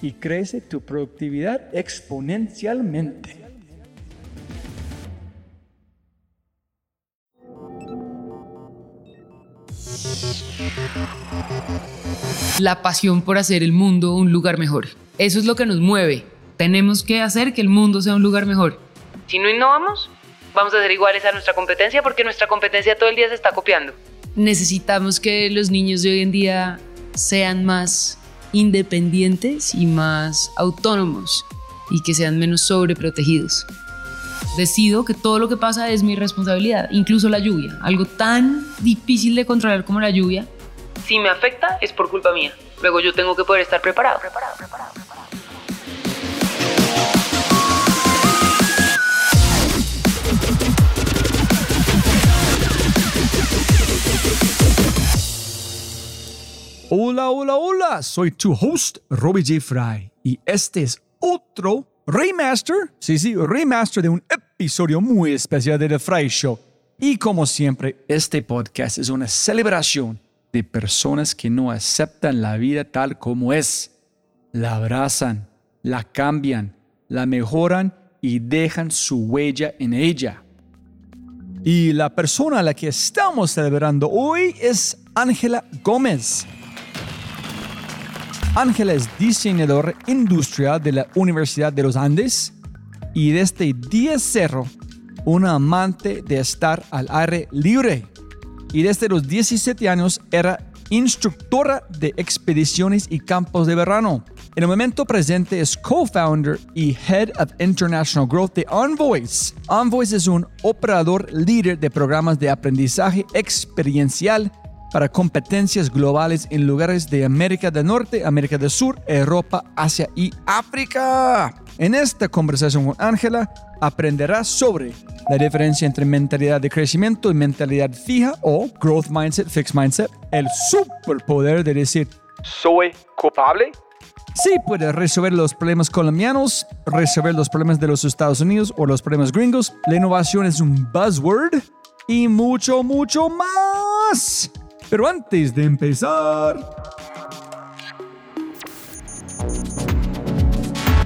y crece tu productividad exponencialmente. La pasión por hacer el mundo un lugar mejor. Eso es lo que nos mueve. Tenemos que hacer que el mundo sea un lugar mejor. Si no innovamos, vamos a ser iguales a nuestra competencia porque nuestra competencia todo el día se está copiando. Necesitamos que los niños de hoy en día sean más independientes y más autónomos y que sean menos sobreprotegidos. Decido que todo lo que pasa es mi responsabilidad, incluso la lluvia, algo tan difícil de controlar como la lluvia. Si me afecta es por culpa mía. Luego yo tengo que poder estar preparado, preparado, preparado. preparado. Hola, hola, hola, soy tu host, Robbie J. Fry, y este es otro remaster, sí, sí, remaster de un episodio muy especial de The Fry Show. Y como siempre, este podcast es una celebración de personas que no aceptan la vida tal como es. La abrazan, la cambian, la mejoran y dejan su huella en ella. Y la persona a la que estamos celebrando hoy es Ángela Gómez. Ángela es diseñadora industrial de la Universidad de los Andes y desde día cero una amante de estar al aire libre. Y desde los 17 años era instructora de expediciones y campos de verano. En el momento presente es co-founder y head of international growth de Envoys. Envoys es un operador líder de programas de aprendizaje experiencial para competencias globales en lugares de América del Norte, América del Sur, Europa, Asia y África. En esta conversación con Ángela aprenderás sobre la diferencia entre mentalidad de crecimiento y mentalidad fija o growth mindset, fixed mindset, el superpoder de decir soy culpable. Sí puede resolver los problemas colombianos, resolver los problemas de los Estados Unidos o los problemas gringos. La innovación es un buzzword y mucho, mucho más. Pero antes de empezar...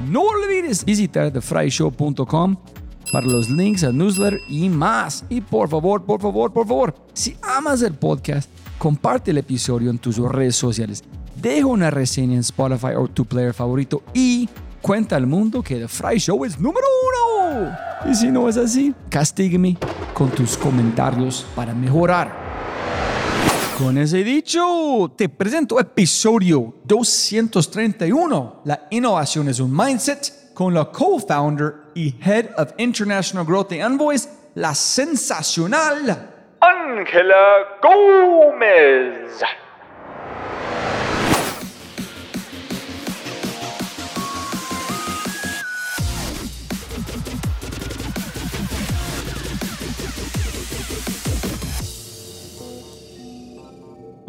No olvides visitar thefryshow.com para los links al newsletter y más. Y por favor, por favor, por favor, si amas el podcast, comparte el episodio en tus redes sociales. Deja una reseña en Spotify o tu player favorito y cuenta al mundo que The Fry Show es número uno. Y si no es así, castígueme con tus comentarios para mejorar. Con ese dicho, te presento episodio 231. La innovación es un mindset con la co-founder y head of international growth de Envoys, la sensacional Ángela Gómez.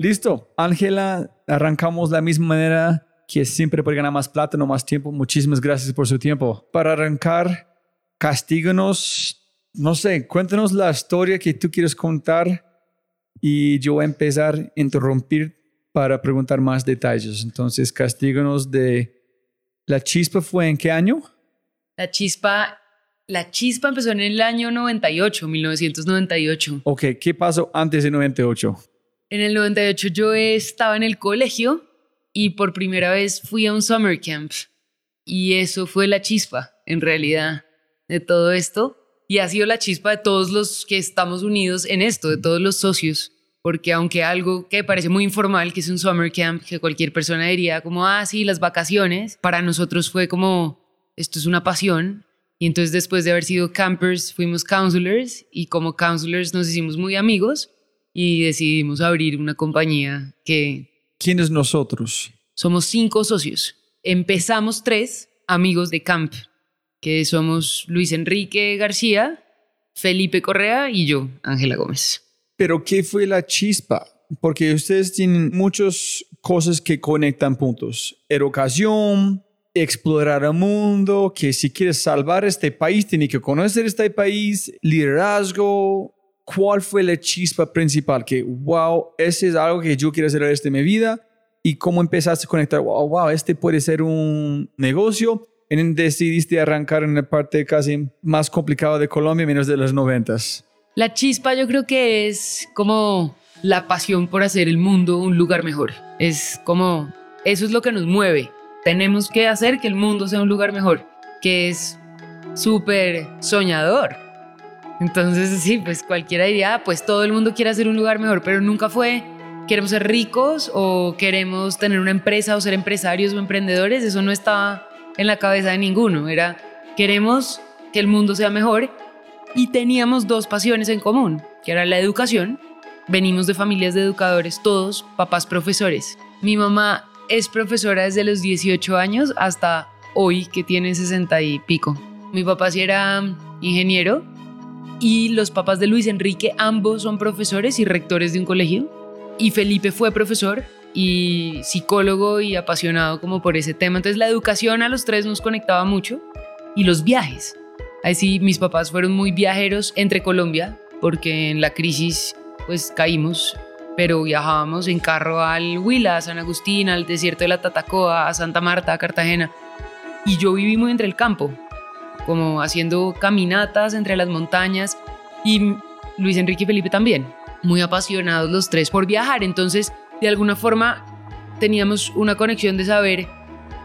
Listo, Ángela, arrancamos de la misma manera que siempre puede ganar más plata, no más tiempo. Muchísimas gracias por su tiempo. Para arrancar, castíganos, no sé, cuéntanos la historia que tú quieres contar y yo voy a empezar a interrumpir para preguntar más detalles. Entonces, castíganos de la chispa fue en qué año? La chispa, la chispa empezó en el año 98, 1998. Ok, ¿qué pasó antes de 98? En el 98 yo estaba en el colegio y por primera vez fui a un summer camp. Y eso fue la chispa, en realidad, de todo esto. Y ha sido la chispa de todos los que estamos unidos en esto, de todos los socios. Porque aunque algo que parece muy informal, que es un summer camp, que cualquier persona diría como, ah, sí, las vacaciones, para nosotros fue como, esto es una pasión. Y entonces después de haber sido campers, fuimos counselors y como counselors nos hicimos muy amigos y decidimos abrir una compañía que ¿Quiénes nosotros? somos cinco socios. Empezamos tres amigos de camp, que somos Luis Enrique García, Felipe Correa y yo, Ángela Gómez. Pero ¿qué fue la chispa? Porque ustedes tienen muchas cosas que conectan puntos. Educación, explorar el mundo, que si quieres salvar este país, tiene que conocer este país, liderazgo. ¿Cuál fue la chispa principal? Que, wow, ese es algo que yo quiero hacer el resto de mi vida. ¿Y cómo empezaste a conectar? Wow, wow, este puede ser un negocio. Y decidiste arrancar en la parte casi más complicada de Colombia, menos de los noventas. La chispa yo creo que es como la pasión por hacer el mundo un lugar mejor. Es como, eso es lo que nos mueve. Tenemos que hacer que el mundo sea un lugar mejor, que es súper soñador. Entonces, sí, pues cualquiera diría, ah, pues todo el mundo quiere hacer un lugar mejor, pero nunca fue, queremos ser ricos o queremos tener una empresa o ser empresarios o emprendedores. Eso no estaba en la cabeza de ninguno. Era, queremos que el mundo sea mejor y teníamos dos pasiones en común, que era la educación. Venimos de familias de educadores, todos papás profesores. Mi mamá es profesora desde los 18 años hasta hoy, que tiene 60 y pico. Mi papá sí era ingeniero y los papás de Luis Enrique, ambos son profesores y rectores de un colegio. Y Felipe fue profesor y psicólogo y apasionado como por ese tema. Entonces la educación a los tres nos conectaba mucho y los viajes. Así mis papás fueron muy viajeros entre Colombia porque en la crisis pues caímos, pero viajábamos en carro al Huila, a San Agustín, al desierto de la Tatacoa, a Santa Marta, a Cartagena. Y yo viví muy entre el campo, como haciendo caminatas entre las montañas y Luis Enrique y Felipe también, muy apasionados los tres por viajar. Entonces, de alguna forma, teníamos una conexión de saber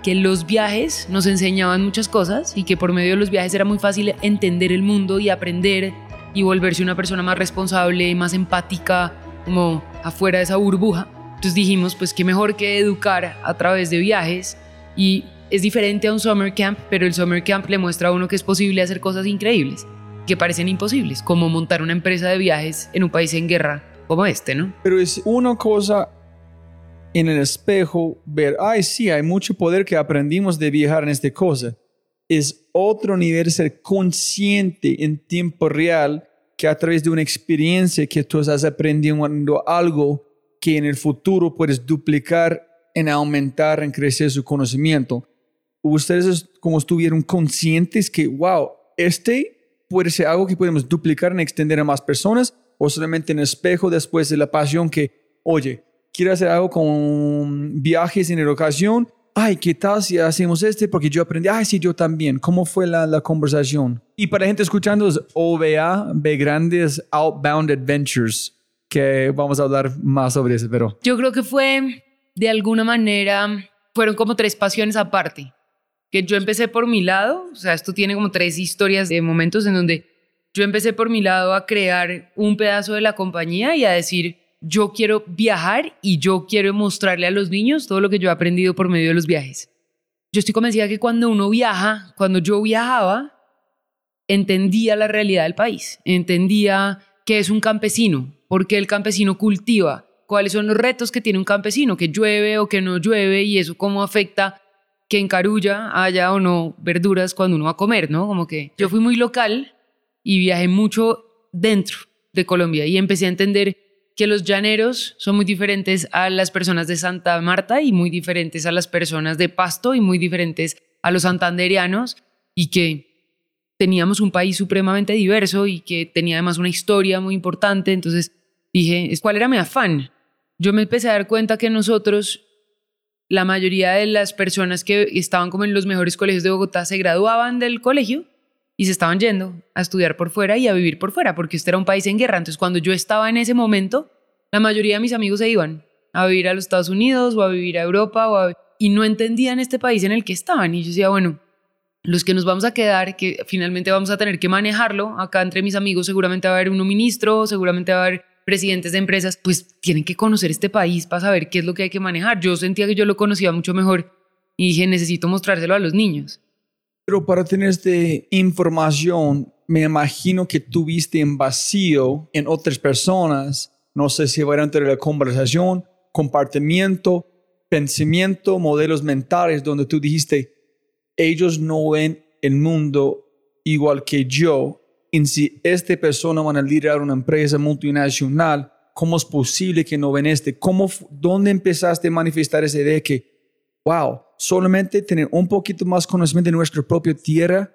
que los viajes nos enseñaban muchas cosas y que por medio de los viajes era muy fácil entender el mundo y aprender y volverse una persona más responsable, más empática, como afuera de esa burbuja. Entonces dijimos, pues qué mejor que educar a través de viajes y es diferente a un summer camp, pero el summer camp le muestra a uno que es posible hacer cosas increíbles, que parecen imposibles, como montar una empresa de viajes en un país en guerra como este, ¿no? Pero es una cosa en el espejo ver, ay, sí, hay mucho poder que aprendimos de viajar en esta cosa. Es otro nivel ser consciente en tiempo real que a través de una experiencia que tú estás aprendiendo algo que en el futuro puedes duplicar en aumentar, en crecer su conocimiento. Ustedes como estuvieron conscientes que, wow, este puede ser algo que podemos duplicar en extender a más personas o solamente en espejo después de la pasión que, oye, quiero hacer algo con viajes en educación. Ay, ¿qué tal si hacemos este? Porque yo aprendí, ay, sí, yo también. ¿Cómo fue la, la conversación? Y para gente escuchando, es OVA, B Grandes Outbound Adventures, que vamos a hablar más sobre eso, pero... Yo creo que fue, de alguna manera, fueron como tres pasiones aparte. Que yo empecé por mi lado, o sea, esto tiene como tres historias de momentos en donde yo empecé por mi lado a crear un pedazo de la compañía y a decir, yo quiero viajar y yo quiero mostrarle a los niños todo lo que yo he aprendido por medio de los viajes. Yo estoy convencida que cuando uno viaja, cuando yo viajaba, entendía la realidad del país, entendía que es un campesino, ¿Por qué el campesino cultiva? ¿Cuáles son los retos que tiene un campesino? ¿Que llueve o que no llueve? ¿Y eso cómo afecta que en Carulla haya o no verduras cuando uno va a comer, ¿no? Como que yo fui muy local y viajé mucho dentro de Colombia y empecé a entender que los llaneros son muy diferentes a las personas de Santa Marta y muy diferentes a las personas de Pasto y muy diferentes a los santanderianos y que teníamos un país supremamente diverso y que tenía además una historia muy importante. Entonces dije, ¿cuál era mi afán? Yo me empecé a dar cuenta que nosotros, la mayoría de las personas que estaban como en los mejores colegios de Bogotá, se graduaban del colegio y se estaban yendo a estudiar por fuera y a vivir por fuera, porque este era un país en guerra. Entonces, cuando yo estaba en ese momento, la mayoría de mis amigos se iban a vivir a los Estados Unidos o a vivir a Europa o y no entendían este país en el que estaban. Y yo decía, bueno, los que nos vamos a quedar, que finalmente vamos a tener que manejarlo, acá entre mis amigos seguramente va a haber un ministro, seguramente va a haber presidentes de empresas, pues tienen que conocer este país para saber qué es lo que hay que manejar. Yo sentía que yo lo conocía mucho mejor y dije, necesito mostrárselo a los niños. Pero para tener esta información, me imagino que tuviste en vacío en otras personas, no sé si durante la conversación, compartimiento, pensamiento, modelos mentales, donde tú dijiste, ellos no ven el mundo igual que yo. Y si esta persona van a liderar una empresa multinacional, ¿cómo es posible que no ven este? ¿Cómo, ¿Dónde empezaste a manifestar esa idea que wow, solamente tener un poquito más conocimiento de nuestra propia tierra,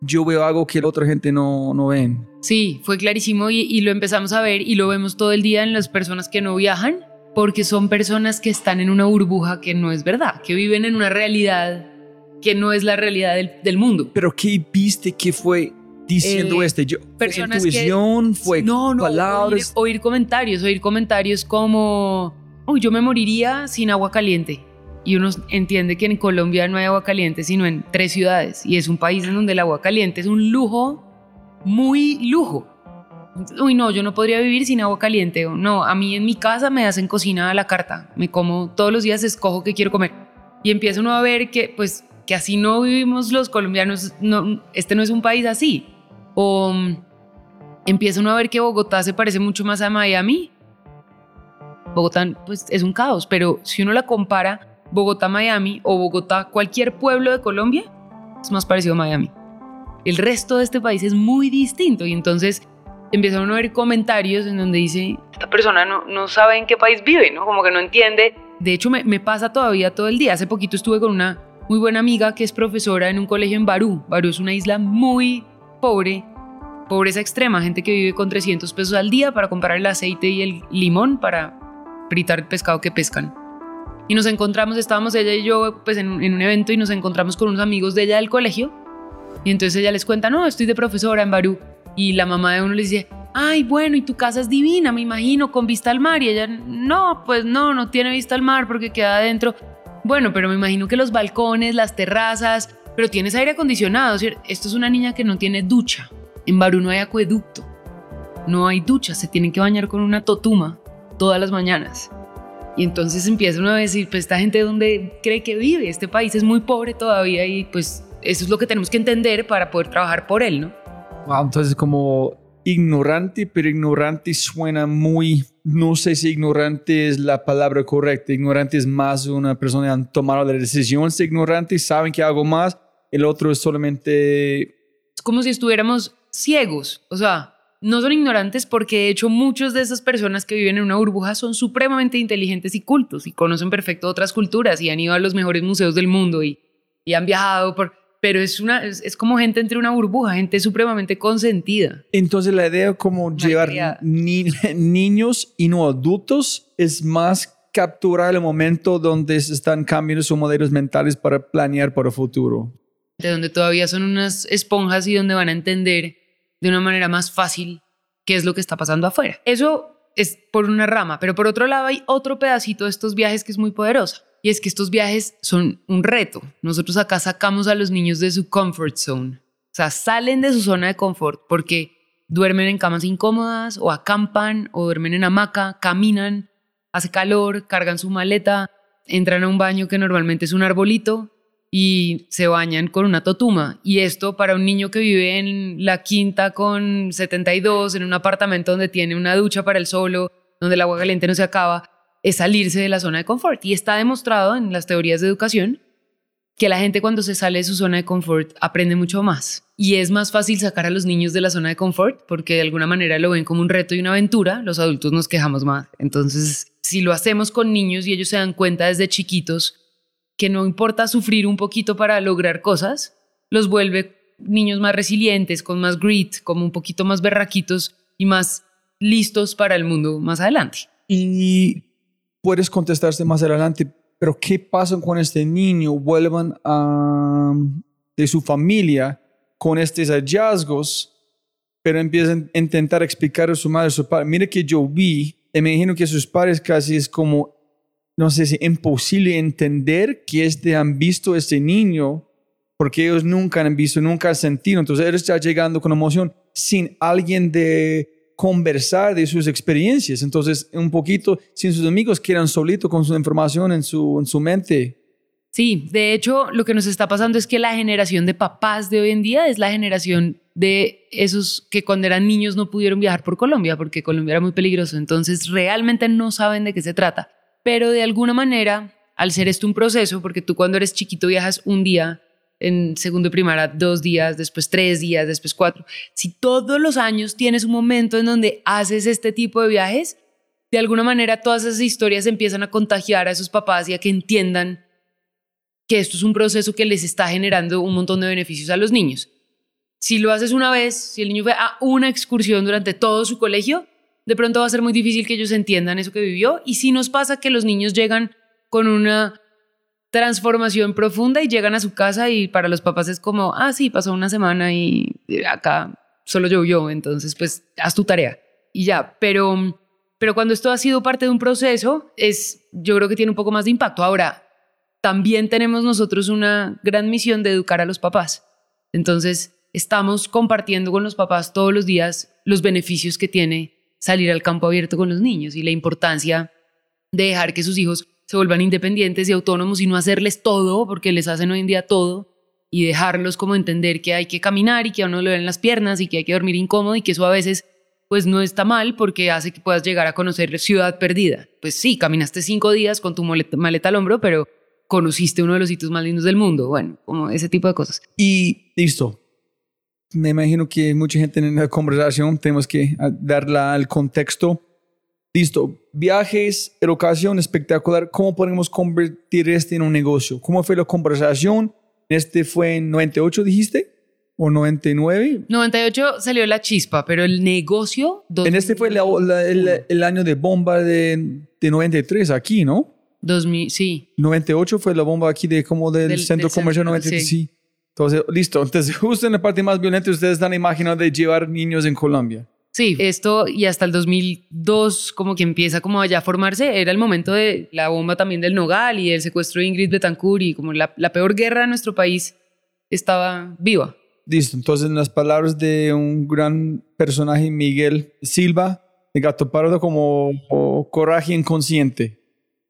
yo veo algo que la otra gente no, no ven. Sí, fue clarísimo y, y lo empezamos a ver y lo vemos todo el día en las personas que no viajan, porque son personas que están en una burbuja que no es verdad, que viven en una realidad que no es la realidad del, del mundo. Pero ¿qué viste que fue diciendo eh, este? Yo, personas ¿Fue intuición? ¿Fue no, no, palabras? Oír, oír comentarios, oír comentarios como, uy, yo me moriría sin agua caliente y uno entiende que en Colombia no hay agua caliente sino en tres ciudades y es un país en donde el agua caliente es un lujo, muy lujo. Uy, no, yo no podría vivir sin agua caliente. No, a mí en mi casa me hacen cocina a la carta. Me como todos los días, escojo qué quiero comer. Y empieza uno a ver que, pues, que así no vivimos los colombianos. No, este no es un país así. O mm, empieza uno a ver que Bogotá se parece mucho más a Miami. Bogotá, pues, es un caos, pero si uno la compara Bogotá, Miami o Bogotá, cualquier pueblo de Colombia, es más parecido a Miami. El resto de este país es muy distinto y entonces empezaron a ver comentarios en donde dice, esta persona no, no sabe en qué país vive, ¿no? Como que no entiende. De hecho, me, me pasa todavía todo el día. Hace poquito estuve con una muy buena amiga que es profesora en un colegio en Barú. Barú es una isla muy pobre, pobreza extrema, gente que vive con 300 pesos al día para comprar el aceite y el limón para fritar el pescado que pescan. Y nos encontramos, estábamos ella y yo pues en, un evento y nos encontramos con unos amigos de ella del colegio. Y entonces ella les cuenta, no, estoy de profesora en Barú. Y la mamá de uno le dice, ay, bueno, y tu casa es divina, me imagino, con vista al mar. Y ella, no, pues no, no tiene vista al mar porque queda adentro. Bueno, pero me imagino que los balcones, las terrazas, pero tienes aire acondicionado. Esto es una niña que no tiene ducha. En Barú no hay acueducto, no hay ducha, se tienen que bañar con una totuma todas las mañanas. Y entonces empieza uno a decir, pues esta gente dónde cree que vive, este país es muy pobre todavía y pues eso es lo que tenemos que entender para poder trabajar por él, ¿no? Wow, entonces como ignorante, pero ignorante suena muy, no sé si ignorante es la palabra correcta, ignorante es más una persona que han tomado la decisión, es ignorante, saben que algo más, el otro es solamente... Es como si estuviéramos ciegos, o sea, no son ignorantes porque de hecho muchas de esas personas que viven en una burbuja son supremamente inteligentes y cultos y conocen perfecto otras culturas y han ido a los mejores museos del mundo y, y han viajado por... Pero es, una, es, como gente entre una burbuja, gente supremamente consentida. Entonces la idea como llevar niños y no adultos es más capturar el momento donde se están cambiando sus modelos mentales para planear para el futuro. De donde todavía son unas esponjas y donde van a entender de una manera más fácil qué es lo que está pasando afuera. Eso es por una rama, pero por otro lado hay otro pedacito de estos viajes que es muy poderoso. Y es que estos viajes son un reto. Nosotros acá sacamos a los niños de su comfort zone. O sea, salen de su zona de confort porque duermen en camas incómodas o acampan o duermen en hamaca, caminan, hace calor, cargan su maleta, entran a un baño que normalmente es un arbolito y se bañan con una totuma. Y esto para un niño que vive en la quinta con 72, en un apartamento donde tiene una ducha para el solo, donde el agua caliente no se acaba, es salirse de la zona de confort. Y está demostrado en las teorías de educación que la gente cuando se sale de su zona de confort aprende mucho más. Y es más fácil sacar a los niños de la zona de confort porque de alguna manera lo ven como un reto y una aventura. Los adultos nos quejamos más. Entonces, si lo hacemos con niños y ellos se dan cuenta desde chiquitos que no importa sufrir un poquito para lograr cosas, los vuelve niños más resilientes, con más grit, como un poquito más berraquitos y más listos para el mundo más adelante. Y puedes contestarse más adelante, pero ¿qué pasa con este niño? Vuelvan a, de su familia con estos hallazgos, pero empiezan a intentar explicar a su madre, a su padre, mire que yo vi, y me imagino que sus padres casi es como no sé si imposible entender que este han visto este niño porque ellos nunca han visto, nunca han sentido. Entonces él está llegando con emoción sin alguien de conversar de sus experiencias. Entonces, un poquito sin sus amigos, quedan solitos con su información en su, en su mente. Sí, de hecho, lo que nos está pasando es que la generación de papás de hoy en día es la generación de esos que cuando eran niños no pudieron viajar por Colombia porque Colombia era muy peligroso. Entonces, realmente no saben de qué se trata pero de alguna manera, al ser esto un proceso, porque tú cuando eres chiquito viajas un día, en segundo y primaria dos días, después tres días, después cuatro, si todos los años tienes un momento en donde haces este tipo de viajes, de alguna manera todas esas historias empiezan a contagiar a esos papás y a que entiendan que esto es un proceso que les está generando un montón de beneficios a los niños. Si lo haces una vez, si el niño fue a una excursión durante todo su colegio, de pronto va a ser muy difícil que ellos entiendan eso que vivió. Y si nos pasa que los niños llegan con una transformación profunda y llegan a su casa y para los papás es como, ah, sí, pasó una semana y acá solo llovió, entonces pues haz tu tarea y ya. Pero, pero cuando esto ha sido parte de un proceso, es, yo creo que tiene un poco más de impacto. Ahora, también tenemos nosotros una gran misión de educar a los papás. Entonces, estamos compartiendo con los papás todos los días los beneficios que tiene salir al campo abierto con los niños y la importancia de dejar que sus hijos se vuelvan independientes y autónomos y no hacerles todo, porque les hacen hoy en día todo, y dejarlos como entender que hay que caminar y que a uno le ven las piernas y que hay que dormir incómodo y que eso a veces pues no está mal porque hace que puedas llegar a conocer Ciudad Perdida. Pues sí, caminaste cinco días con tu maleta, maleta al hombro, pero conociste uno de los sitios más lindos del mundo. Bueno, como ese tipo de cosas. Y listo, me imagino que mucha gente en la conversación tenemos que ah, darla al contexto. Listo, viajes, educación espectacular. ¿Cómo podemos convertir este en un negocio? ¿Cómo fue la conversación? Este fue en 98, dijiste, o 99. 98 salió la chispa, pero el negocio. En este fue el, año de bomba de, de 93 aquí, ¿no? 2000, sí. 98 fue la bomba aquí de como del, centro comercial 93, sí. Entonces, listo. Entonces, justo en la parte más violenta, ustedes están imaginando de llevar niños en Colombia. Sí, esto y hasta el 2002 como que empieza como allá a formarse, era el momento de la bomba también del Nogal y el secuestro de Ingrid Betancourt y como la, la peor guerra de nuestro país estaba viva. Listo, entonces en las palabras de un gran personaje, Miguel Silva, el gato pardo como coraje inconsciente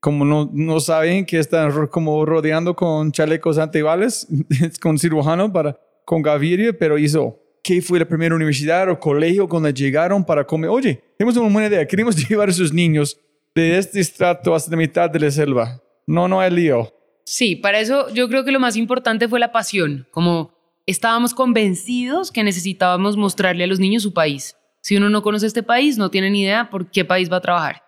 como no, no saben que están como rodeando con chalecos antibales, con cirujano para, con Gaviria, pero hizo, ¿qué fue la primera universidad o colegio cuando llegaron para comer? Oye, tenemos una buena idea, queremos llevar a esos niños de este estrato hasta la mitad de la selva. No, no hay lío. Sí, para eso yo creo que lo más importante fue la pasión, como estábamos convencidos que necesitábamos mostrarle a los niños su país. Si uno no conoce este país, no tiene ni idea por qué país va a trabajar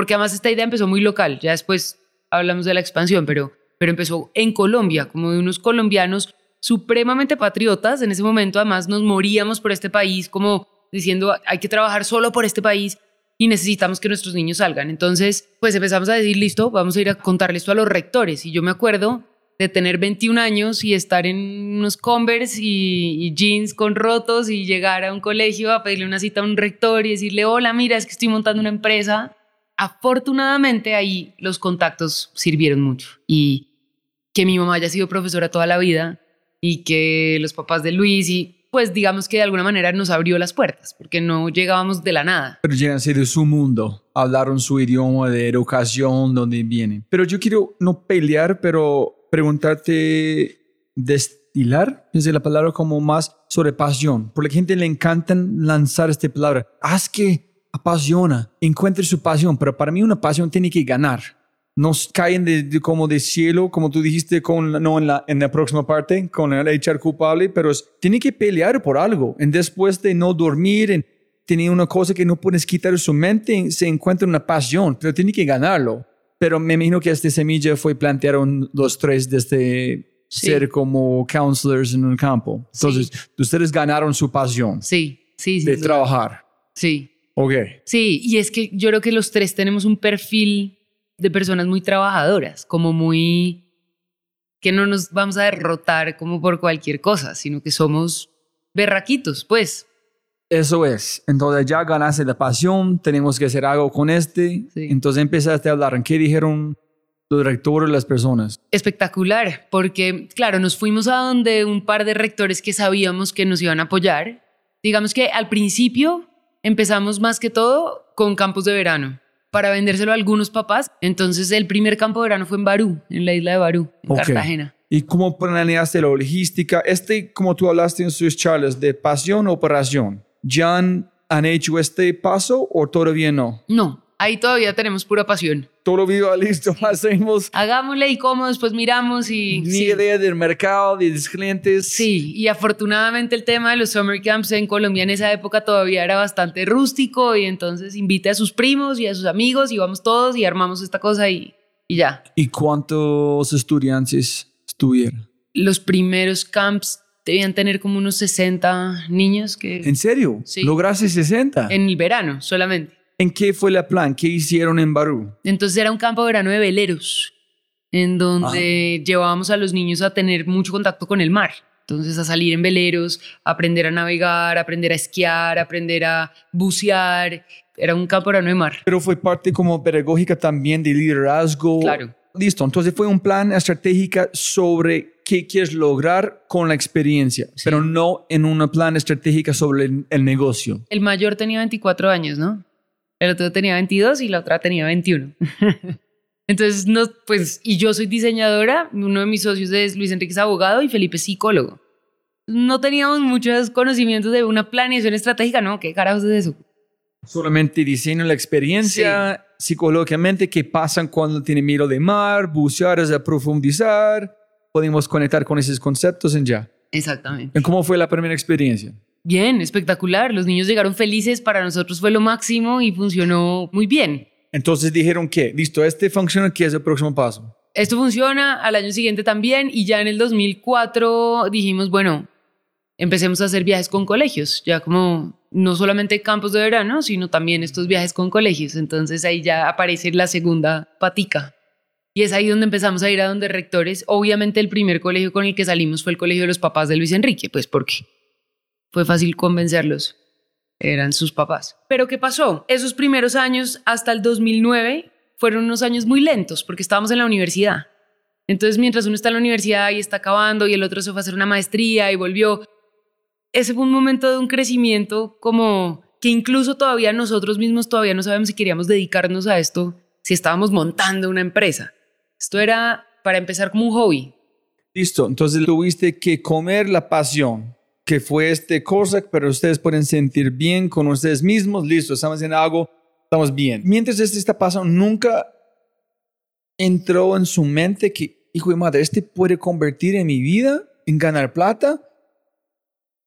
porque además esta idea empezó muy local, ya después hablamos de la expansión, pero, pero empezó en Colombia, como de unos colombianos supremamente patriotas, en ese momento además nos moríamos por este país, como diciendo hay que trabajar solo por este país y necesitamos que nuestros niños salgan. Entonces, pues empezamos a decir, listo, vamos a ir a contarle esto a los rectores. Y yo me acuerdo de tener 21 años y estar en unos Converse y, y, jeans con rotos y llegar a un colegio a pedirle una cita a un rector y decirle, hola, mira, es que estoy montando una empresa afortunadamente ahí los contactos sirvieron mucho y que mi mamá haya sido profesora toda la vida y que los papás de Luis y pues digamos que de alguna manera nos abrió las puertas porque no llegábamos de la nada. Pero llegan de su mundo, hablaron su idioma de educación, donde vienen. Pero yo quiero no pelear, pero preguntarte destilar, es la palabra como más sobre pasión. Por la gente le encantan lanzar esta palabra. Haz que apasiona, encuentre su pasión, pero para mí una pasión tiene que ganar. Nos caen de, como de cielo, como tú dijiste, con, no en la, en la próxima parte, con el echar culpable, pero tiene que pelear por algo. En después de no dormir, en, tiene una cosa que no puedes quitar de su mente, se encuentra una pasión, pero tiene que ganarlo. Pero me imagino que esta semilla fue plantearon los tres desde ser como counselors en un campo. Entonces, ustedes ganaron su pasión. Sí, sí, sí. De trabajar. Sí. Ok. Sí, y es que yo creo que los tres tenemos un perfil de personas muy trabajadoras, como muy que no nos vamos a derrotar como por cualquier cosa, sino que somos berraquitos, pues. Eso es. Entonces ya ganaste la pasión, tenemos que hacer algo con este. Entonces empezaste a hablar. ¿En qué dijeron los rectores, las personas? Espectacular, porque claro, nos fuimos a donde un par de rectores que sabíamos que nos iban a apoyar. Digamos que al principio empezamos más que todo con campos de verano para vendérselo a algunos papás. Entonces el primer campo de verano fue en Barú, en la isla de Barú, en Cartagena. ¿Y cómo planeaste la logística? Este, como tú hablaste en sus charlas, de pasión o operación, ¿ya han hecho este paso o todavía no? No, ahí todavía tenemos pura pasión. Todo vivo listo, hacemos. Hagámosle y cómo después miramos y. Ni idea del mercado, de los clientes. Sí, y afortunadamente el tema de los summer camps en Colombia en esa época todavía era bastante rústico y entonces invite a sus primos y a sus amigos y vamos todos y armamos esta cosa y, y ya. ¿Y cuántos estudiantes estuvieron? Los primeros camps debían tener como unos 60 niños que... ¿En serio? Sí. ¿Lograste 60? En el verano solamente. ¿En qué fue la plan? ¿Qué hicieron en Barú? Entonces era un campo de verano de veleros, en donde llevábamos a los niños a tener mucho contacto con el mar. Entonces a salir en veleros, aprender a navegar, aprender a esquiar, aprender a bucear. Era un campo de verano de mar. Pero fue parte como pedagógica también de liderazgo. Claro. Listo, entonces fue un plan estratégico sobre qué quieres lograr con la experiencia, pero no en un plan estratégico sobre el, el, negocio. El mayor tenía 24 años, ¿no? El otro tenía 22 y la otra tenía 21. Entonces, no, pues, y yo soy diseñadora, uno de mis socios es Luis Enrique es abogado y Felipe es psicólogo. No teníamos muchos conocimientos de una planeación estratégica, ¿no? ¿Qué carajos es eso? Solamente diseño la experiencia, psicológicamente, qué pasan cuando tiene miedo de mar, bucear es a profundizar, podemos conectar con esos conceptos en ya. Exactamente. ¿Cómo fue la primera experiencia? Bien, espectacular. Los niños llegaron felices, para nosotros fue lo máximo y funcionó muy bien. Entonces dijeron que, listo, este funciona, ¿qué es el próximo paso? Esto funciona, al año siguiente también, y ya en el 2004 dijimos, bueno, empecemos a hacer viajes con colegios, ya como no solamente campos de verano, sino también estos viajes con colegios. Entonces ahí ya aparece la segunda patica. Y es ahí donde empezamos a ir a donde rectores. Obviamente el primer colegio con el que salimos fue el colegio de los papás de Luis Enrique, pues porque fue fácil convencerlos. Eran sus papás. Pero ¿qué pasó? Esos primeros años hasta el 2009 fueron unos años muy lentos porque estábamos en la universidad. Entonces, mientras uno está en la universidad y está acabando y el otro se fue a hacer una maestría y volvió, ese fue un momento de un crecimiento como que incluso todavía nosotros mismos todavía no sabemos si queríamos dedicarnos a esto, si estábamos montando una empresa. Esto era para empezar como un hobby. Listo, entonces tuviste que comer la pasión que fue este cosa, pero ustedes pueden sentir bien con ustedes mismos, listo, estamos haciendo algo, estamos bien. Mientras esto está pasando, nunca entró en su mente que, hijo de madre, este puede convertir en mi vida, en ganar plata.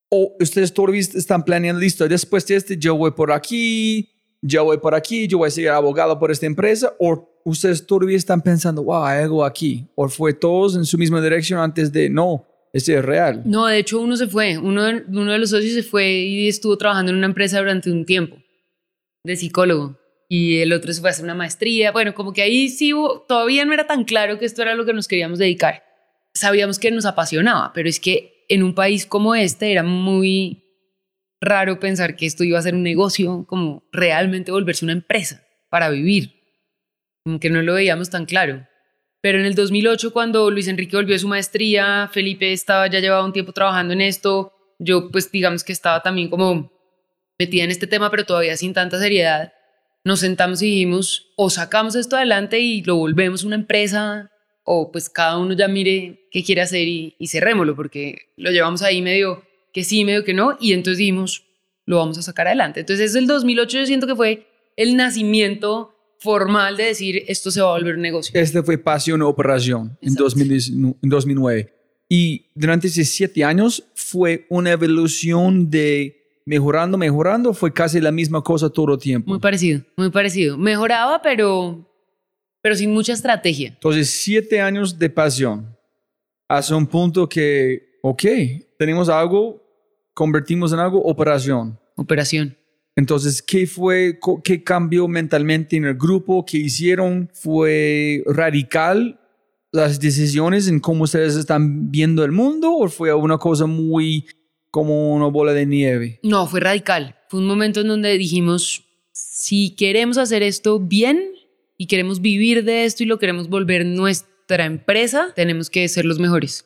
O ustedes todavía están planeando, listo, después de este yo voy por aquí, yo voy por aquí, yo voy a ser abogado por esta empresa. O ustedes todavía están pensando, wow, algo aquí. O fue todos en su misma dirección antes de, no, ese es real. No, de hecho uno se fue, uno de, uno de los socios se fue y estuvo trabajando en una empresa durante un tiempo de psicólogo y el otro se fue a hacer una maestría. Bueno, como que ahí sí todavía no era tan claro que esto era lo que nos queríamos dedicar. Sabíamos que nos apasionaba, pero es que en un país como este era muy raro pensar que esto iba a ser un negocio, como realmente volverse una empresa para vivir. Como que no lo veíamos tan claro. Pero en el 2008, cuando Luis Enrique volvió a su maestría, Felipe estaba ya llevaba un tiempo trabajando en esto. Yo, pues, digamos que estaba también como metida en este tema, pero todavía sin tanta seriedad. Nos sentamos y dijimos, o sacamos esto adelante y lo volvemos una empresa o pues cada uno ya mire qué quiere hacer y, y cerrémoslo, porque lo llevamos ahí medio que sí, medio que no, y entonces dijimos, lo vamos a sacar adelante. Entonces es el 2008 yo siento que fue el nacimiento formal de decir esto se va a volver un negocio. Este fue Pasión Operación en, 2009. Y durante esos siete años fue una evolución de mejorando, mejorando, fue casi la misma cosa todo el tiempo. Muy parecido, muy parecido. Mejoraba, pero, pero sin mucha estrategia. Entonces, siete años de pasión. Hasta un punto que, ok, tenemos algo, convertimos en algo, operación. Operación. Entonces, ¿qué fue, qué cambió mentalmente en el grupo? ¿Qué hicieron? ¿Fue radical las decisiones en cómo ustedes están viendo el mundo o fue una cosa muy como una bola de nieve? No, fue radical. Fue un momento en donde dijimos, si queremos hacer esto bien y queremos vivir de esto y lo queremos volver nuestra empresa, tenemos que ser los mejores.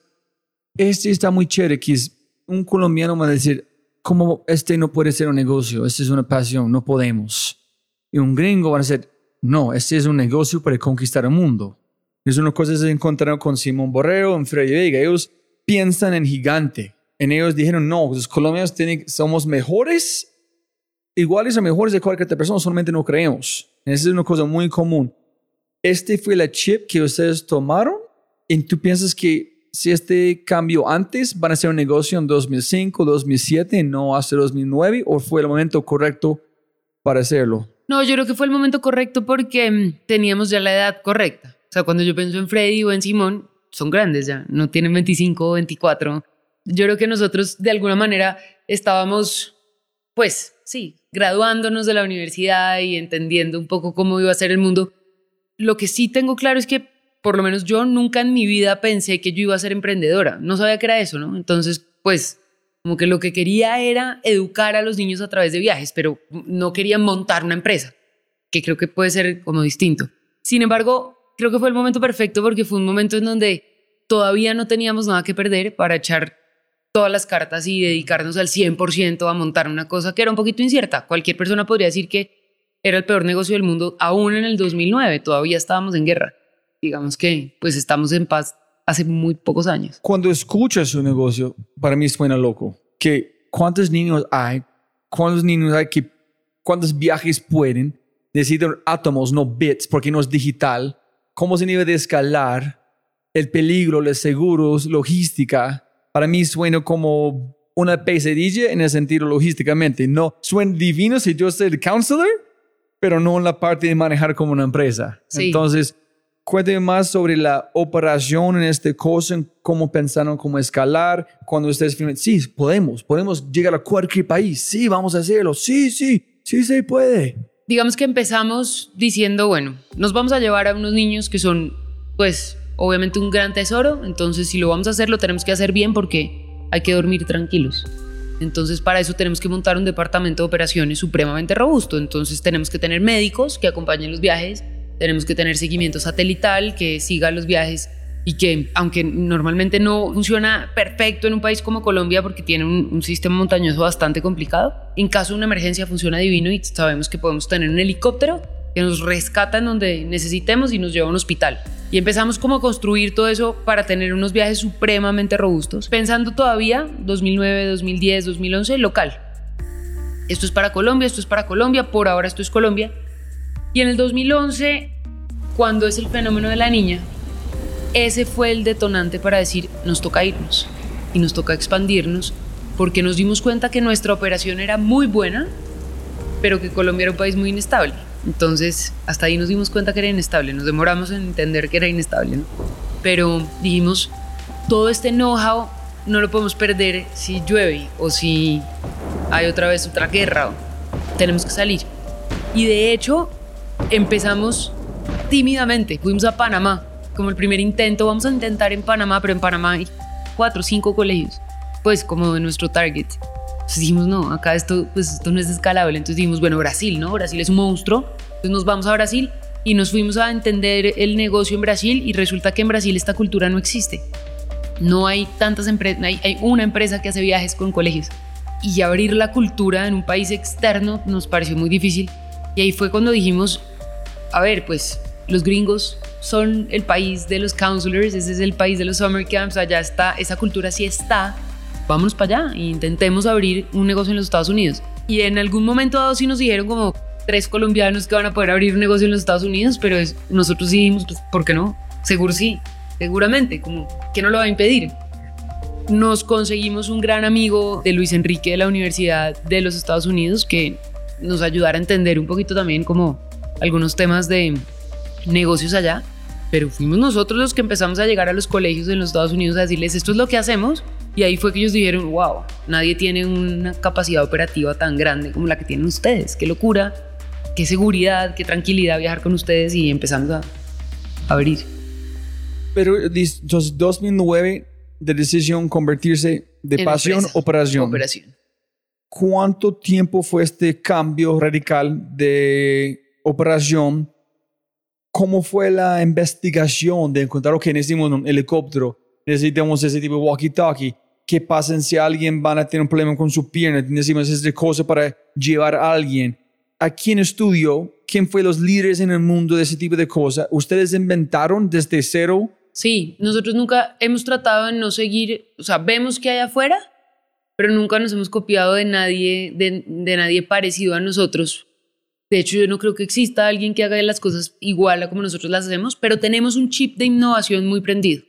Este está muy chévere, que es un colombiano va a decir, como este no puede ser un negocio, este es una pasión, no podemos. Y un gringo va a decir, no, este es un negocio para conquistar el mundo. Es una cosa que se encontraron con Simón Borrero, en Freddy Vega. Ellos piensan en gigante. En ellos dijeron, no, los colombianos tienen, somos mejores, iguales o mejores de cualquier otra persona, solamente no creemos. Esa es una cosa muy común. Este fue la chip que ustedes tomaron y tú piensas que si este cambio antes van a ser un negocio en 2005, 2007, no hace 2009, o fue el momento correcto para hacerlo? No, yo creo que fue el momento correcto porque mm, teníamos ya la edad correcta. O sea, cuando yo pienso en Freddy o en Simón, son grandes ya, no tienen 25 o 24. Yo creo que nosotros de alguna manera estábamos, pues sí, graduándonos de la universidad y entendiendo un poco cómo iba a ser el mundo. Lo que sí tengo claro es que por lo menos yo nunca en mi vida pensé que yo iba a ser emprendedora. No sabía que era eso, ¿no? Entonces, pues, como que lo que quería era educar a los niños a través de viajes, pero no quería montar una empresa, que creo que puede ser como distinto. Sin embargo, creo que fue el momento perfecto porque fue un momento en donde todavía no teníamos nada que perder para echar todas las cartas y dedicarnos al 100% a montar una cosa que era un poquito incierta. Cualquier persona podría decir que era el peor negocio del mundo, aún en el 2009, todavía estábamos en guerra digamos que pues estamos en paz hace muy pocos años. Cuando escuchas su negocio, para mí suena loco, que cuántos niños hay, cuántos niños hay que, cuántos viajes pueden, necesitan átomos, no bits, porque no es digital, cómo se debe de escalar, el peligro, los seguros, logística, para mí suena como una pesadilla en el sentido logísticamente. No, suena divino si yo soy el counselor, pero no en la parte de manejar como una empresa. Entonces, Cuénteme más sobre la operación en este cosa, cómo pensaron cómo escalar, cuando ustedes firman, sí, podemos, podemos llegar a cualquier país, sí, vamos a hacerlo, sí, sí, sí se puede. Digamos que empezamos diciendo, bueno, nos vamos a llevar a unos niños que son, pues, obviamente un gran tesoro, entonces si lo vamos a hacer, lo tenemos que hacer bien porque hay que dormir tranquilos. Entonces, para eso tenemos que montar un departamento de operaciones supremamente robusto. Entonces, tenemos que tener médicos que acompañen los viajes, tenemos que tener seguimiento satelital que siga los viajes y que, aunque normalmente no funciona perfecto en un país como Colombia porque tiene un, sistema montañoso bastante complicado, en caso de una emergencia funciona divino y sabemos que podemos tener un helicóptero que nos rescata en donde necesitemos y nos lleva a un hospital. Y empezamos como a construir todo eso para tener unos viajes supremamente robustos, pensando todavía 2009, 2010, 2011 local. Esto es para Colombia, esto es para Colombia, por ahora esto es Colombia, y en el 2011, cuando es el fenómeno de la niña, ese fue el detonante para decir, nos toca irnos y nos toca expandirnos, porque nos dimos cuenta que nuestra operación era muy buena, pero que Colombia era un país muy inestable. Entonces, hasta ahí nos dimos cuenta que era inestable, nos demoramos en entender que era inestable, ¿no? Pero dijimos, todo este know-how no lo podemos perder si llueve o si hay otra vez otra guerra, tenemos que salir. Y de hecho, empezamos tímidamente, fuimos a Panamá, como el primer intento, vamos a intentar en Panamá, pero en Panamá hay cuatro o cinco colegios, pues como de nuestro target. Entonces dijimos, no, acá esto, pues esto no es escalable. Entonces dijimos, bueno, Brasil, ¿no? Brasil es un monstruo. Entonces nos vamos a Brasil y nos fuimos a entender el negocio en Brasil y resulta que en Brasil esta cultura no existe. No hay tantas empresas, hay, hay una empresa que hace viajes con colegios. Y abrir la cultura en un país externo nos pareció muy difícil. Y ahí fue cuando dijimos, a ver, pues los gringos son el país de los counselors, ese es el país de los summer camps, allá está, esa cultura sí está, vámonos para allá e intentemos abrir un negocio en los Estados Unidos. Y en algún momento dado sí nos dijeron como tres colombianos que van a poder abrir un negocio en los Estados Unidos, pero nosotros sí dijimos, pues, ¿por qué no? Seguro sí, seguramente, como, ¿qué no lo va a impedir? Nos conseguimos un gran amigo de Luis Enrique de la Universidad de los Estados Unidos que nos ayudara a entender un poquito también como algunos temas de negocios allá, pero fuimos nosotros los que empezamos a llegar a los colegios en los Estados Unidos a decirles esto es lo que hacemos y ahí fue que ellos dijeron, wow, nadie tiene una capacidad operativa tan grande como la que tienen ustedes, qué locura, qué seguridad, qué tranquilidad viajar con ustedes y empezamos a abrir. Pero entonces 2009 de decisión convertirse de pasión a operación. Operación. ¿Cuánto tiempo fue este cambio radical de operación? ¿Cómo fue la investigación de encontrar, que necesitamos un helicóptero, necesitamos ese tipo de walkie-talkie? ¿Qué pasa si alguien va a tener un problema con su pierna? Necesitamos esa cosa para llevar a alguien. ¿A quién estudió? ¿Quién fue los líderes en el mundo de ese tipo de cosas? ¿Ustedes inventaron desde cero? Sí, nosotros nunca hemos tratado de no seguir, o sea, vemos que hay afuera, pero nunca nos hemos copiado de nadie, de, nadie parecido a nosotros. De hecho, yo no creo que exista alguien que haga las cosas igual a como nosotros las hacemos, pero tenemos un chip de innovación muy prendido.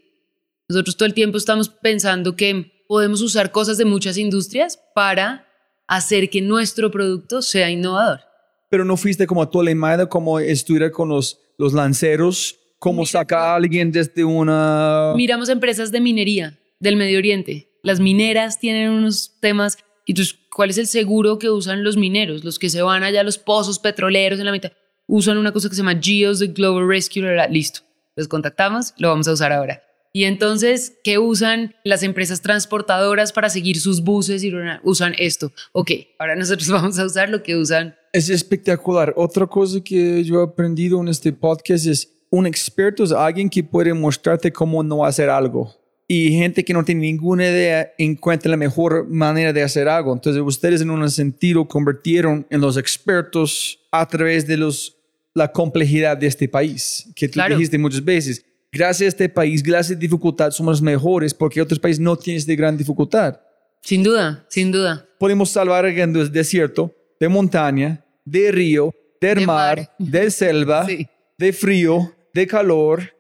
Nosotros todo el tiempo estamos pensando que podemos usar cosas de muchas industrias para hacer que nuestro producto sea innovador. Pero no fuiste como a Tolemada, como estudiar con los, los lanceros, como sacar a alguien desde una... Miramos empresas de minería del Medio Oriente las mineras tienen unos temas. Y entonces, ¿cuál es el seguro que usan los mineros? Los que se van allá a los pozos petroleros en la mitad. Usan una cosa que se llama GEOS, the Global Rescue. Listo. Los contactamos, lo vamos a usar ahora. Y entonces, ¿qué usan las empresas transportadoras para seguir sus buses? Y usan esto. Ok, ahora nosotros vamos a usar lo que usan. Es espectacular. Otra cosa que yo he aprendido en este podcast es un experto es alguien que puede mostrarte cómo no hacer algo y gente que no tiene ninguna idea encuentra la mejor manera de hacer algo. Entonces ustedes en un sentido convirtieron en los expertos a través de los, la complejidad de este país, que tú dijiste muchas veces. Gracias a este país, gracias a esta dificultad, somos los mejores porque otros países no tienen esta gran dificultad. Sin duda, sin duda. Podemos salvar el desierto, de montaña, de río, del mar, de selva, de frío, de calor,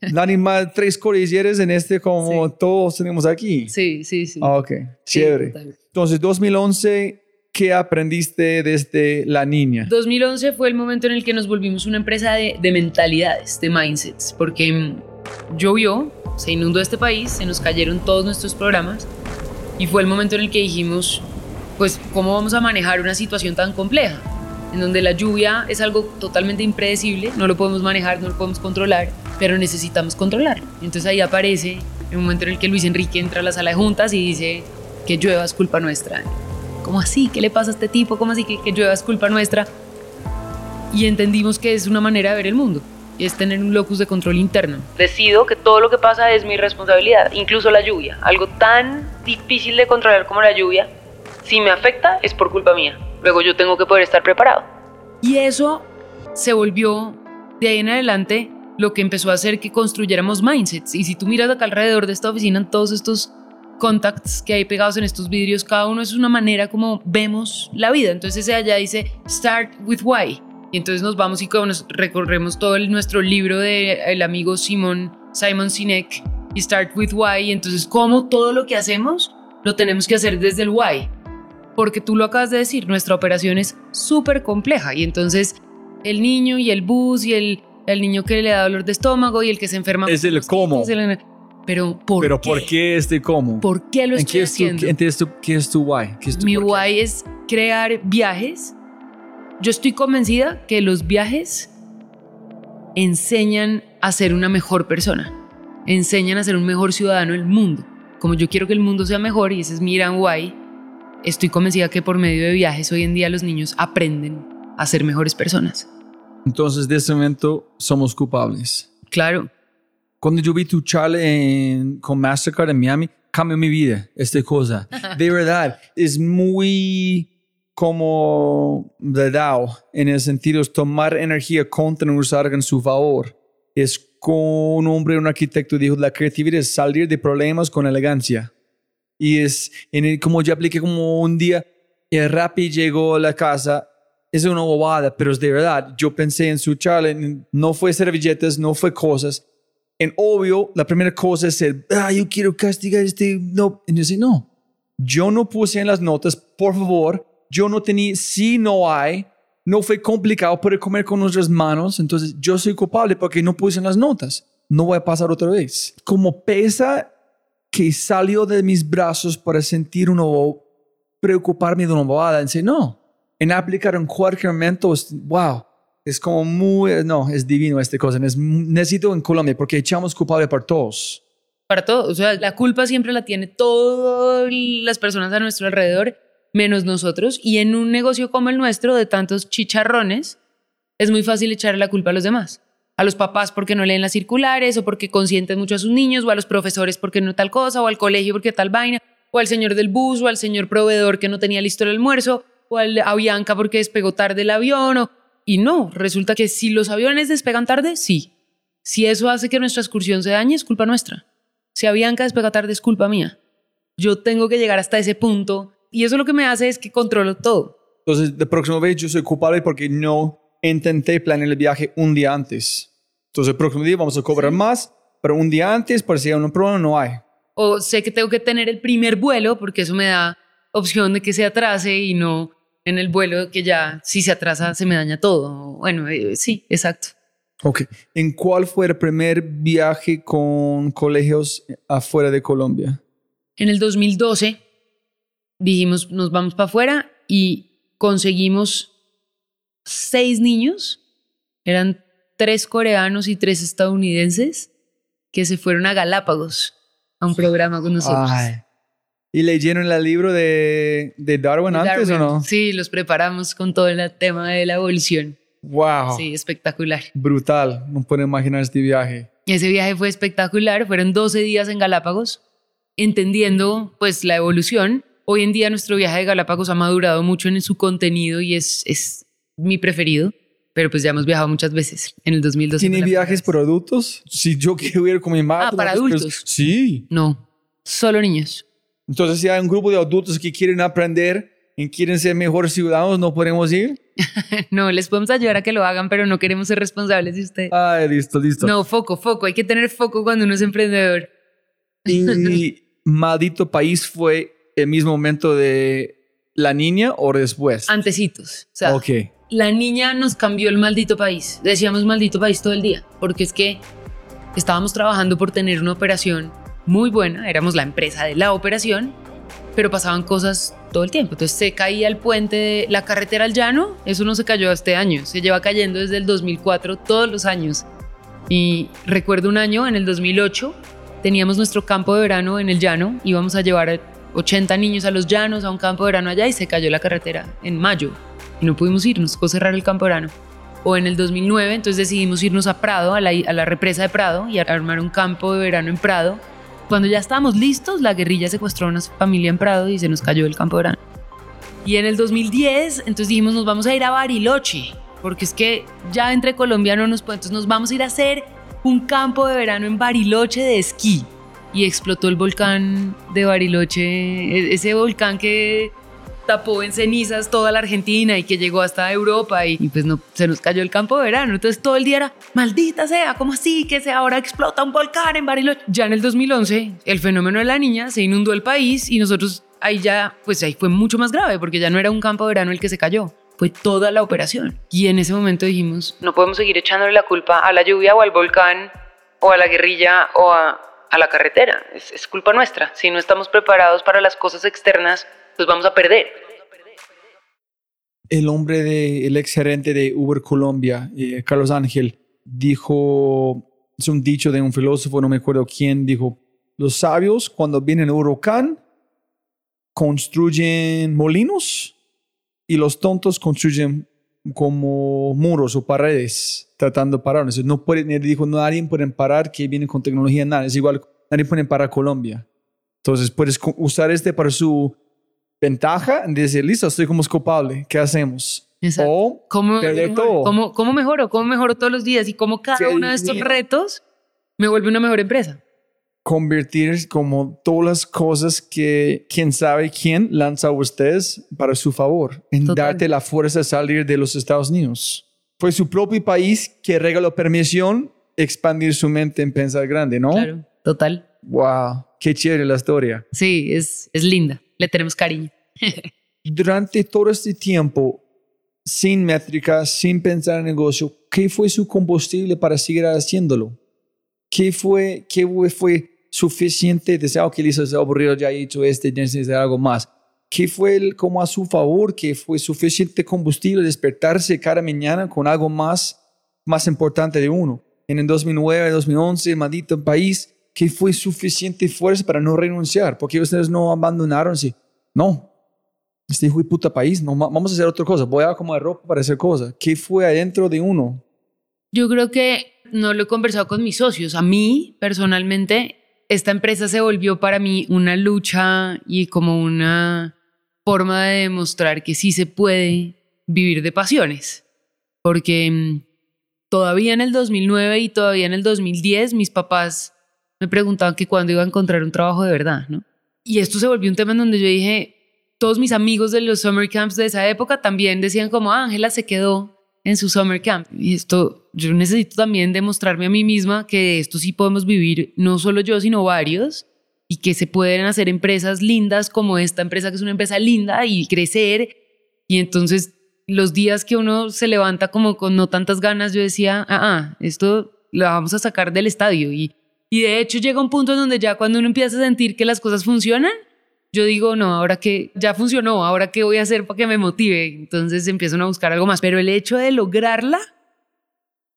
la animal tres cordilleras en este como todos tenemos aquí. Sí, sí, sí. Ah, ok, chévere. Entonces, 2011, ¿qué aprendiste desde la niña? 2011 fue el momento en el que nos volvimos una empresa de, de mentalidades, de mindsets, porque mm, llovió, se inundó este país, se nos cayeron todos nuestros programas y fue el momento en el que dijimos, pues, ¿cómo vamos a manejar una situación tan compleja? En donde la lluvia es algo totalmente impredecible, no lo podemos manejar, no lo podemos controlar pero necesitamos controlarlo. Entonces ahí aparece el momento en el que Luis Enrique entra a la sala de juntas y dice que llueva es culpa nuestra. ¿Cómo así? ¿Qué le pasa a este tipo? ¿Cómo así que, que llueva es culpa nuestra? Y entendimos que es una manera de ver el mundo, es tener un locus de control interno. Decido que todo lo que pasa es mi responsabilidad, incluso la lluvia, algo tan difícil de controlar como la lluvia, si me afecta es por culpa mía. Luego yo tengo que poder estar preparado. Y eso se volvió de ahí en adelante lo que empezó a hacer que construyéramos mindsets. Y si tú miras acá alrededor de esta oficina, todos estos contacts que hay pegados en estos vidrios, cada uno es una manera como vemos la vida. Entonces ese allá dice, start with why. Y entonces nos vamos y recorremos todo el, nuestro libro del el amigo Simon, Simon Sinek y Start with Why. Y entonces, como todo lo que hacemos lo tenemos que hacer desde el why. Porque tú lo acabas de decir, nuestra operación es súper compleja. Y entonces, el niño y el bus y el el niño que le da dolor de estómago y el que se enferma. Es el cómo. Pero ¿por Pero qué? ¿por qué este cómo? ¿Por qué lo estoy haciendo? entonces, ¿qué es tu why? Mi why es crear viajes. Yo estoy convencida que los viajes enseñan a ser una mejor persona, enseñan a ser un mejor ciudadano del mundo. Como yo quiero que el mundo sea mejor y ese es mi gran why, estoy convencida que por medio de viajes hoy en día los niños aprenden a ser mejores personas. Entonces, de ese momento, somos culpables. Claro. Cuando yo vi tu charla en, con Mastercard en Miami, cambió mi vida, esta cosa. De verdad, es muy como de Dao, en el sentido es tomar energía contra usar en su favor. Es con un hombre, un arquitecto, dijo, la creatividad es salir de problemas con elegancia. Y es, en el, como yo apliqué como un día, el Rappi llegó a la casa, es una bobada, pero es de verdad. Yo pensé en su charla, no fue servilletas, no fue cosas. En obvio, la primera cosa es el, ah, yo quiero castigar este, no. Y yo no, yo no puse en las notas, por favor, yo no tenía, si no hay, no fue complicado poder comer con nuestras manos, entonces yo soy culpable porque no puse en las notas. No voy a pasar otra vez. Como pesa que salió de mis brazos para sentir uno, preocuparme de una bobada, decir, no, en aplicar en cualquier momento, wow, es como muy, no, es divino esta cosa. necesito en Colombia porque echamos culpable para todos. Para todos, o sea, la culpa siempre la tiene todas las personas a nuestro alrededor menos nosotros. Y en un negocio como el nuestro, de tantos chicharrones, es muy fácil echarle la culpa a los demás. A los papás porque no leen las circulares o porque consienten mucho a sus niños, o a los profesores porque no tal cosa, o al colegio porque tal vaina, o al señor del bus, o al señor proveedor que no tenía listo el almuerzo, o a Bianca porque despegó tarde el avión. O... Y no, resulta que si los aviones despegan tarde, sí. Si eso hace que nuestra excursión se dañe, es culpa nuestra. Si a Bianca despega tarde, es culpa mía. Yo tengo que llegar hasta ese punto y eso lo que me hace es que controlo todo. Entonces, de próxima vez yo soy culpable porque no intenté planear el viaje un día antes. Entonces, el próximo día vamos a cobrar más, pero un día antes, por si hay un problema, no hay. O sé que tengo que tener el primer vuelo porque eso me da opción de que se atrase y no en el vuelo que ya si se atrasa se me daña todo. Bueno, eh, sí, exacto. Ok. ¿En cuál fue el primer viaje con colegios afuera de Colombia? En el 2012 dijimos, nos vamos para afuera y conseguimos seis niños, eran tres coreanos y tres estadounidenses, que se fueron a Galápagos a un programa con nosotros. ¿Y leyeron el libro de, de Darwin, antes o no? Sí, los preparamos con todo el tema de la evolución. ¡Wow! Sí, espectacular. Brutal, no puedo imaginar este viaje. Ese viaje fue espectacular, fueron 12 días en Galápagos, entendiendo pues la evolución Hoy en día nuestro viaje de Galápagos ha madurado mucho en su contenido y es, es mi preferido, pero pues ya hemos viajado muchas veces. En el 2012. ¿Tiene viajes por adultos? Si yo quiero ir con mi madre. Ah, para adultos. sí. No, solo niños. Entonces, si hay un grupo de adultos que quieren aprender y quieren ser mejores ciudadanos, ¿no podemos ir? no, les podemos ayudar a que lo hagan, pero no queremos ser responsables de usted. Ah, listo, listo. No, foco, foco. Hay que tener foco cuando uno es emprendedor. Y maldito país fue el mismo momento de la niña o después? Antecitos. O sea, la niña nos cambió el maldito país. Decíamos maldito país todo el día, porque es que estábamos trabajando por tener una operación muy buena, éramos la empresa de la operación, pero pasaban cosas todo el tiempo. Entonces se caía el puente de la carretera al llano, eso no se cayó este año, se lleva cayendo desde el 2004 todos los años. Y recuerdo un año, en el 2008, teníamos nuestro campo de verano en el llano, íbamos a llevar 80 niños a los llanos, a un campo de verano allá y se cayó la carretera en mayo y no pudimos irnos, fue cerrar el campo de verano. O en el 2009, entonces decidimos irnos a Prado, a la, a la represa de Prado y armar un campo de verano en Prado. Cuando ya estábamos listos, la guerrilla secuestró a una familia en Prado y se nos cayó el campo de verano. Y en el 2010, entonces dijimos, nos vamos a ir a Bariloche, porque es que ya entre colombianos nos puede, entonces nos vamos a ir a hacer un campo de verano en Bariloche de esquí y explotó el volcán de Bariloche, e-, ese volcán que tapó en cenizas toda la Argentina y que llegó hasta Europa y, pues no, se nos cayó el campo de verano. Entonces todo el día era, maldita sea, ¿cómo así que se ahora explota un volcán en Bariloche? Ya en el 2011, el fenómeno de la niña se inundó el país y nosotros ahí ya, pues ahí fue mucho más grave porque ya no era un campo de verano el que se cayó. Fue toda la operación. Y en ese momento dijimos, no podemos seguir echándole la culpa a la lluvia o al volcán o a la guerrilla o a, a la carretera. Es, culpa nuestra. Si no estamos preparados para las cosas externas, pues vamos a perder. El hombre, de, el ex gerente de Uber Colombia, eh, Carlos Ángel, dijo, es un dicho de un filósofo, no me acuerdo quién, dijo, los sabios cuando vienen un huracán construyen molinos y los tontos construyen como muros o paredes tratando de parar. no puede, dijo, nadie puede parar que viene con tecnología, nada. Es igual, nadie puede parar Colombia. Entonces puedes usar este para su ventaja en decir, listo, estoy como culpable, ¿qué hacemos? Exacto. O ¿Cómo, mejoro? todo. ¿Cómo, cómo mejoro? ¿Cómo mejoro todos los días? Y cómo cada uno de estos retos me vuelve una mejor empresa. convertir como todas las cosas que quién sabe quién lanza a ustedes para su favor, en Total. darte la fuerza de salir de los Estados Unidos. Fue su propio país que regaló permisión expandir su mente en pensar grande, ¿no? Claro, total. Wow, qué chévere la historia. Sí, es, es linda. Le tenemos cariño. Durante todo este tiempo, sin métricas, sin pensar en negocio, ¿qué fue su combustible para seguir haciéndolo? ¿Qué fue, qué fue, suficiente? Deseo que listo, estoy aburrido, ya he hecho este, necesito algo más. ¿Qué fue el, como a su favor? ¿Qué fue suficiente combustible despertarse cada mañana con algo más, más importante de uno? En el 2009, 2011, maldito país, ¿qué fue suficiente fuerza para no renunciar? Porque ustedes no abandonaron, sí. No, este hijo de puta país, no, vamos a hacer otra cosa, voy a como de ropa para hacer cosas. ¿Qué fue adentro de uno? Yo creo que no lo he conversado con mis socios. A mí, personalmente, esta empresa se volvió para mí una lucha y como una forma de demostrar que sí se puede vivir de pasiones. Porque mm, todavía en el 2009 y todavía en el 2010 mis papás me preguntaban que cuándo iba a encontrar un trabajo de verdad, ¿no? Y esto se volvió un tema en donde yo dije, todos mis amigos de los summer camps de esa época también decían como, "Ah, Ángela se quedó en su summer camp. Y esto, yo necesito también demostrarme a mí misma que esto sí podemos vivir, no solo yo, sino varios, y que se pueden hacer empresas lindas como esta empresa, que es una empresa linda, y crecer. Y entonces, los días que uno se levanta como con no tantas ganas, yo decía, ah, ah, esto lo vamos a sacar del estadio. Y, y de hecho llega un punto en donde ya cuando uno empieza a sentir que las cosas funcionan, yo digo, no, ahora que ya funcionó, ahora qué voy a hacer para que me motive. Entonces empiezan a buscar algo más. Pero el hecho de lograrla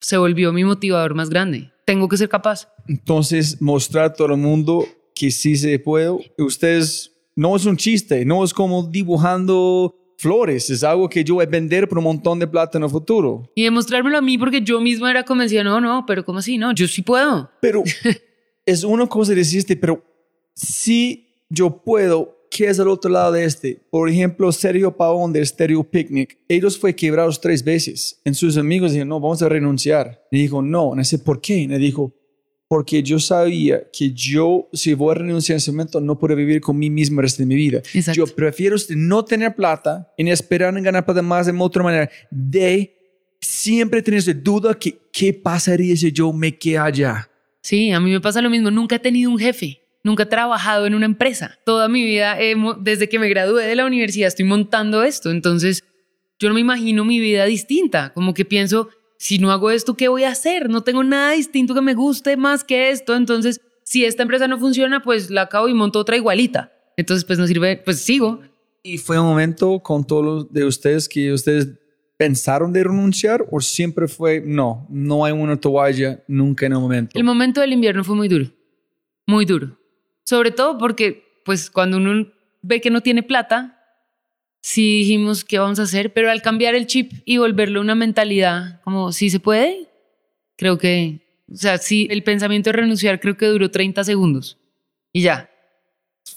se volvió mi motivador más grande. Tengo que ser capaz. Entonces, mostrar a todo el mundo que sí se puede. Ustedes, no es un chiste, no es como dibujando flores, es algo que yo voy a vender por un montón de plata en el futuro. Y demostrármelo a mí porque yo misma era convencida, no, no, pero ¿cómo así? No, yo sí puedo. Pero es una cosa decirte, pero si yo puedo, ¿qué es el otro lado de este? Por ejemplo, Sergio Pavón de Stereo Picnic, ellos fue quebrados tres veces. En sus amigos dijeron, no, vamos a renunciar. Y dijo, no, no sé por qué. Y dijo, porque yo sabía que yo, si voy a renunciar en ese momento, no puedo vivir con mí mismo el resto de mi vida. Exacto. Yo prefiero este, no tener plata y esperar en ganar plata más de otra manera, de siempre tener esa duda que qué pasaría si yo me quedé allá. Sí, a mí me pasa lo mismo. Nunca he tenido un jefe. Nunca he trabajado en una empresa. Toda mi vida, mo- desde que me gradué de la universidad, estoy montando esto. Entonces, yo no me imagino mi vida distinta. Como que pienso, si no hago esto, ¿qué voy a hacer? No tengo nada distinto que me guste más que esto. Entonces, si esta empresa no funciona, pues la acabo y monto otra igualita. Entonces, pues no sirve, pues sigo. Y fue un momento con todos los de ustedes que ustedes pensaron de renunciar o siempre fue, no, no hay una toalla nunca en el momento. El momento del invierno fue muy duro, muy duro. Sobre todo porque, pues, cuando uno ve que no tiene plata, sí dijimos qué vamos a hacer, pero al cambiar el chip y volverlo una mentalidad como, sí se puede, creo que, o sea, sí, el pensamiento de renunciar creo que duró 30 segundos y ya.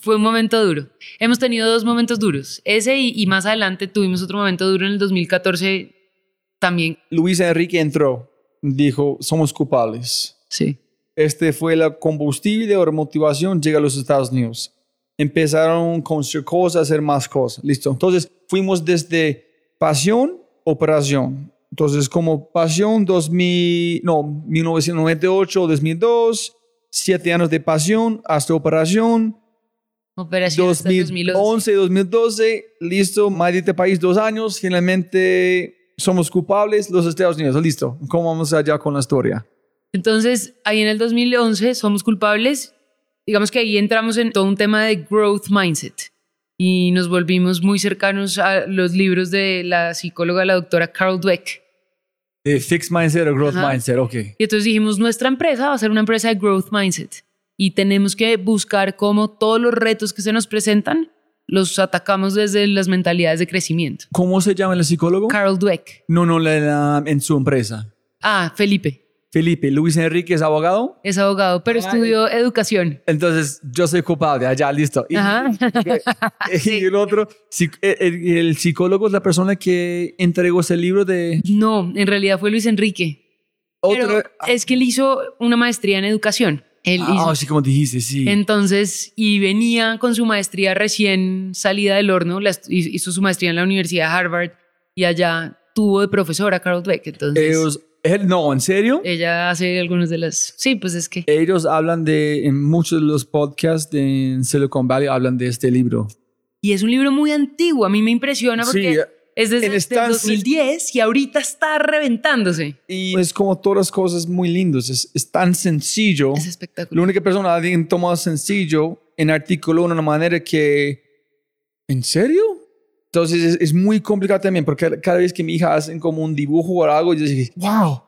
Fue un momento duro. Hemos tenido dos momentos duros. Ese y, y más adelante tuvimos otro momento duro en el 2014 también. Luis Enrique entró, dijo, somos culpables. Sí. Este fue la combustible o motivación, llega a los Estados Unidos. Empezaron con hacer cosas, hacer más cosas. Listo. Entonces fuimos desde pasión, operación. Entonces como pasión 2000, no, 1998, 2002, siete años de pasión hasta operación. Operación hasta el 2011. 2011, 2012, listo, maldito país, dos años, finalmente somos culpables, los Estados Unidos, listo. ¿Cómo vamos allá con la historia? Entonces, ahí en el 2011 somos culpables. Digamos que ahí entramos en todo un tema de growth mindset y nos volvimos muy cercanos a los libros de la psicóloga, la doctora Carol Dweck. Eh, fixed mindset o growth Ajá. mindset, ok. Y entonces dijimos, nuestra empresa va a ser una empresa de growth mindset y tenemos que buscar cómo todos los retos que se nos presentan los atacamos desde las mentalidades de crecimiento. ¿Cómo se llama el psicólogo? Carol Dweck. no, no, la, la- en su empresa. Ah, Felipe. Felipe, Luis Enrique es abogado. Es abogado, pero Ay. estudió educación. Entonces, yo soy culpable. Allá, listo. Y, Ajá. y el otro, psi- el, el psicólogo es la persona que entregó ese libro de No, en realidad fue Luis Enrique. otro. Pero es que él hizo una maestría en educación. Él Ah, hizo- sí, como dijiste, sí. Entonces, y venía con su maestría recién salida del horno, la hizo su maestría en la Universidad de Harvard y allá tuvo de profesora a Carol Dweck. Entonces, Ellos, no, ¿en serio? ella hace algunas de las... Sí, pues es que... Ellos hablan de, en muchos de los podcasts de en Silicon Valley, hablan de este libro. Y es un libro muy antiguo, a mí me impresiona porque Sí, es desde el estancia- 2010 y ahorita está reventándose. Y es como todas las cosas muy lindas. Es, es tan sencillo. Es La espectacular. única persona alguien tomó sencillo en artículo de una manera que. ¿En serio? Entonces es, es muy complicado también porque cada vez que mi hija hacen como un dibujo o algo, yo dije, wow,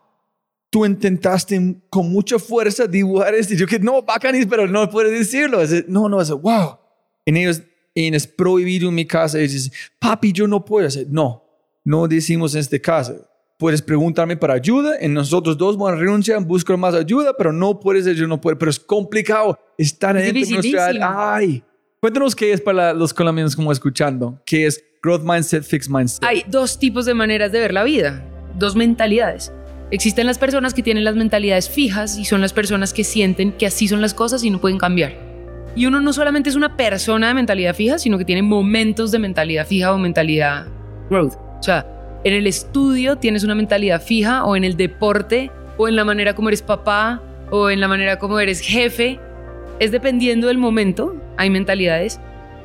tú intentaste con mucha fuerza dibujar esto. Y yo que no, bacanis, pero no puedes decirlo. Es- no, no, es wow. En ellos, en es prohibido en mi casa. Ellos dicen, papi, yo no puedo hacer. No, no decimos en este caso. Puedes preguntarme para ayuda, en nosotros dos vamos a renunciar, buscar más ayuda, pero no puedes decir yo no puedo. Pero es complicado estar de nuestra... Ay, cuéntanos qué es para los colombianos como escuchando. ¿Qué es growth mindset, fixed mindset? Hay dos tipos de maneras de ver la vida, dos mentalidades. Existen las personas que tienen las mentalidades fijas y son las personas que sienten que así son las cosas y no pueden cambiar. Y uno no solamente es una persona de mentalidad fija, sino que tiene momentos de mentalidad fija o mentalidad growth. O sea, en el estudio tienes una mentalidad fija o en el deporte o en la manera como eres papá o en la manera como eres jefe. Es dependiendo del momento, hay mentalidades.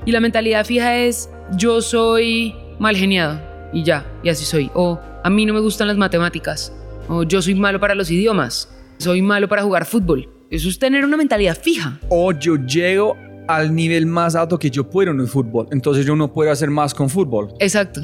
Y la mentalidad fija es yo soy mal geniado y ya, y así soy. O a mí no me gustan las matemáticas. O yo soy malo para los idiomas. Soy malo para jugar fútbol. Eso es tener una mentalidad fija. o yo llego al nivel más alto que yo puedo en el fútbol. Entonces yo no puedo hacer más con fútbol. Exacto.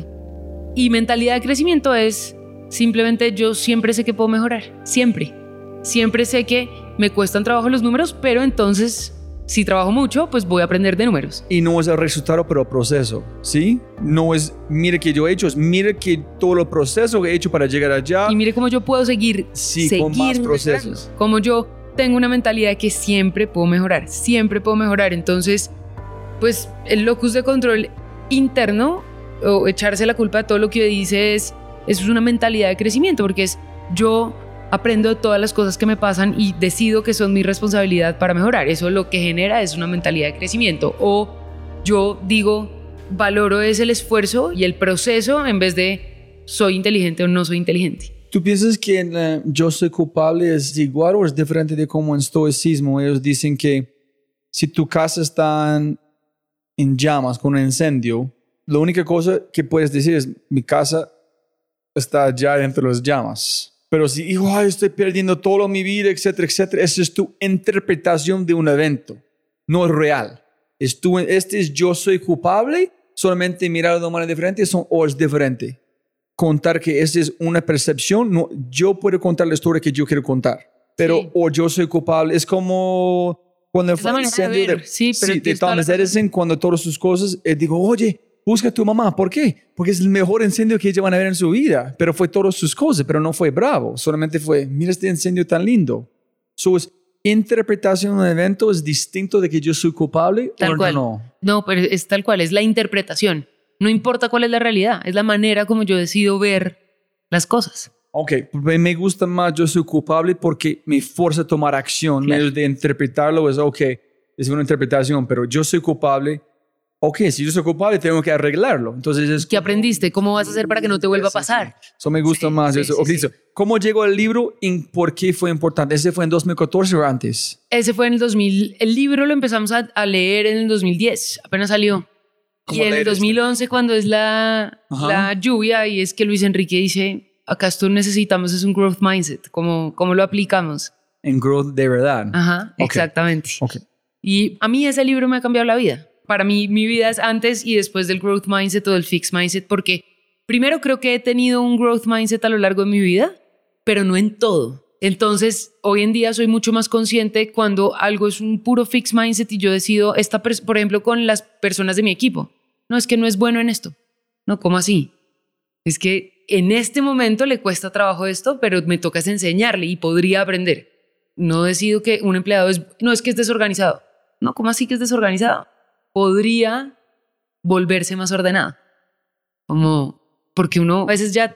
Y mentalidad de crecimiento es simplemente yo siempre sé que puedo mejorar. Siempre. Siempre sé que me cuestan trabajo los números, pero entonces si trabajo mucho, pues voy a aprender de números. Y no es el resultado, pero el proceso, ¿sí? No es, mire que yo he hecho, es mire que todo el proceso que he hecho para llegar allá. Y mire cómo yo puedo seguir, Sí, seguir con más procesos. Como yo tengo una mentalidad de que siempre puedo mejorar, siempre puedo mejorar. Entonces, pues el locus de control interno o echarse la culpa de todo lo que dice es, eso es una mentalidad de crecimiento, porque es yo aprendo de todas las cosas que me pasan y decido que son mi responsabilidad para mejorar. Eso lo que genera es una mentalidad de crecimiento. O yo digo, valoro es el esfuerzo y el proceso en vez de soy inteligente o no soy inteligente. ¿Tú piensas que eh, yo soy culpable es igual o es diferente de como en estoicismo? Ellos dicen que si tu casa está en, en llamas con un incendio, la única cosa que puedes decir es mi casa está ya dentro de las llamas. Pero si digo, ay, estoy perdiendo toda mi vida, etcétera, etcétera, esa es tu interpretación de un evento, no es real. Es tu, este es yo soy culpable, solamente mirar de una manera diferente son, o es diferente contar que esa es una percepción, no, yo puedo contar la historia que yo quiero contar, pero Sí. o yo soy culpable, es como cuando fue de incendio ver, sí, pero de toda la Thomas Edison, cuando todas sus cosas, él dijo, oye, busca a tu mamá, ¿por qué? Porque es el mejor incendio que ellos van a ver en su vida, pero fue todas sus cosas, pero no fue bravo, solamente fue, mira este incendio tan lindo. So, es, interpretación de un evento es distinto de que yo soy culpable Tal o cual. no. No, pero es tal cual, es la interpretación. No importa cuál es la realidad, es la manera como yo decido ver las cosas. Ok, me me gusta más yo soy culpable porque me fuerza a tomar acción. Claro. En vez de interpretarlo es, ok, es una interpretación, pero yo soy culpable. Ok, si yo soy culpable tengo que arreglarlo. Entonces es... ¿Qué aprendiste? ¿Cómo vas a hacer para que no te vuelva a pasar? Eso me gusta Sí, más. sí, eso. sí. ¿Cómo llegó el libro y por qué fue importante? ¿Ese fue en 2014 o antes? Ese fue en el 2000. El libro lo empezamos a, a leer en el 2010, apenas salió. ¿Cómo Y en el leer este? 2011, cuando es la, Ajá. la lluvia, y es que Luis Enrique dice, acá esto necesitamos es un growth mindset, ¿cómo, cómo lo aplicamos? En Growth de verdad. Ajá, Ok. exactamente. Ok. Y a mí ese libro me ha cambiado la vida. Para mí, mi vida es antes y después del growth mindset o del fixed mindset, porque primero creo que he tenido un growth mindset a lo largo de mi vida, pero no en todo. Entonces, hoy en día soy mucho más consciente cuando algo es un puro fixed mindset y yo decido, esta por ejemplo, con las personas de mi equipo. No, es que no es bueno en esto. No, ¿cómo así? Es que en este momento le cuesta trabajo esto, pero me toca enseñarle y podría aprender. No decido que un empleado es, no es que es desorganizado. No, ¿cómo así que es desorganizado? Podría volverse más ordenado. Como, porque uno a veces ya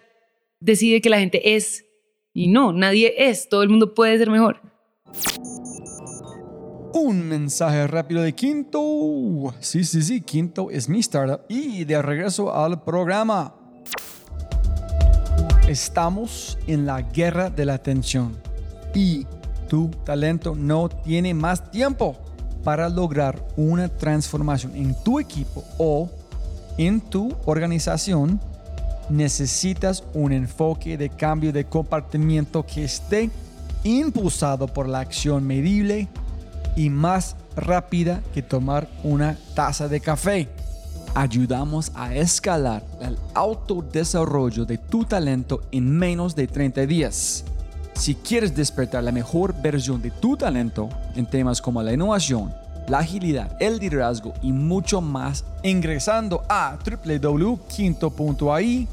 decide que la gente es y no, nadie es, todo el mundo puede ser mejor. Un mensaje rápido de Quinto. Sí, sí, sí, Quinto es mi startup. Y de regreso al programa. Estamos en la guerra de la atención. Y tu talento no tiene más tiempo para lograr una transformación en tu equipo o en tu organización. Necesitas un enfoque de cambio de comportamiento que esté impulsado por la acción medible y más rápida que tomar una taza de café. Ayudamos a escalar el autodesarrollo de tu talento en menos de 30 días. Si quieres despertar la mejor versión de tu talento en temas como la innovación, la agilidad, el liderazgo y mucho más, ingresando a www.quinto.ai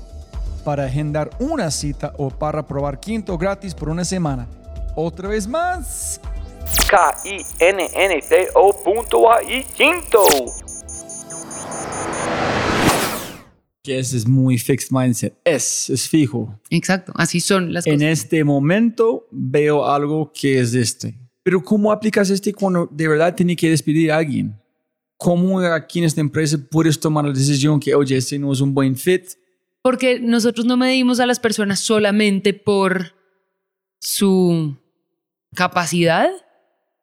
para agendar una cita o para probar Quinto gratis por una semana. Otra vez más, K-I-N-N-T-O.ai Quinto. Que ese es muy fixed mindset. Es, es fijo. Exacto, así son las En cosas. este momento veo algo que es este. Pero ¿cómo aplicas este cuando de verdad tiene que despedir a alguien? ¿Cómo aquí en esta empresa puedes tomar la decisión que, oye, este no es un buen fit? Porque nosotros no medimos a las personas solamente por su capacidad,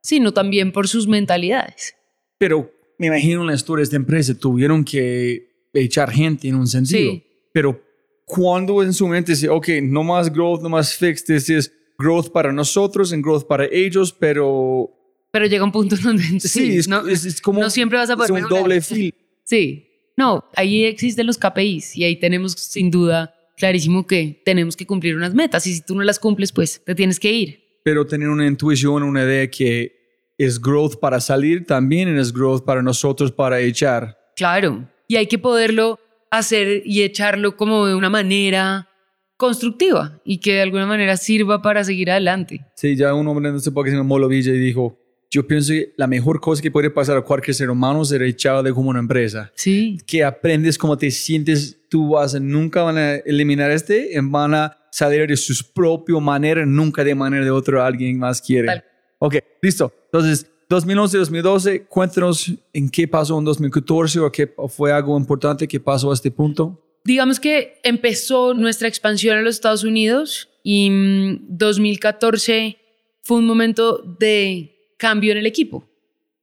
sino también por sus mentalidades. Pero me imagino en la historia de esta empresa tuvieron que echar gente en un sentido. Sí. Pero cuando en su mente dice, ok, no más growth, no más fixed, this is growth para nosotros and growth para ellos, pero Pero llega un punto donde sí, sí, es, no, es- es como no siempre vas a poder es un mejorar. doble fil. Sí, no, ahí existen los KPIs y ahí tenemos sin duda clarísimo que tenemos que cumplir unas metas y si tú no las cumples, pues te tienes que ir. pero tener una intuición, una idea que es growth para salir también es growth para nosotros para echar. Claro, y hay que poderlo hacer y echarlo como de una manera constructiva y que de alguna manera sirva para seguir adelante. Sí, ya un hombre sé por qué se llama Molo Villa y dijo, yo pienso que la mejor cosa que puede pasar a cualquier ser humano es ser echado de como una empresa. Sí, Que aprendes cómo te sientes, tú vas nunca van a eliminar este, y van a salir de su propia manera, nunca de manera de otro alguien más quiere. Tal. Ok, listo. Entonces, 2011-2012, cuéntanos en qué pasó en 2014 o qué fue algo importante que pasó a este punto. digamos que empezó nuestra expansión a los Estados Unidos y mm, 2014 fue un momento de cambio en el equipo,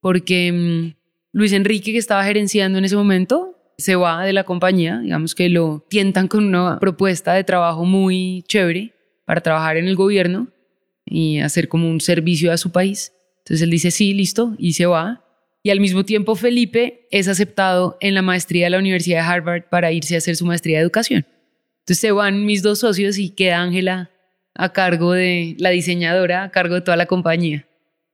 porque mm, Luis Enrique, que estaba gerenciando en ese momento, se va de la compañía, digamos que lo tientan con una propuesta de trabajo muy chévere para trabajar en el gobierno y hacer como un servicio a su país. Entonces él dice, sí, listo, y se va. Y al mismo tiempo Felipe es aceptado en la maestría de la Universidad de Harvard para irse a hacer su maestría de educación. Entonces se van mis dos socios y queda Ángela a cargo de la diseñadora, a cargo de toda la compañía,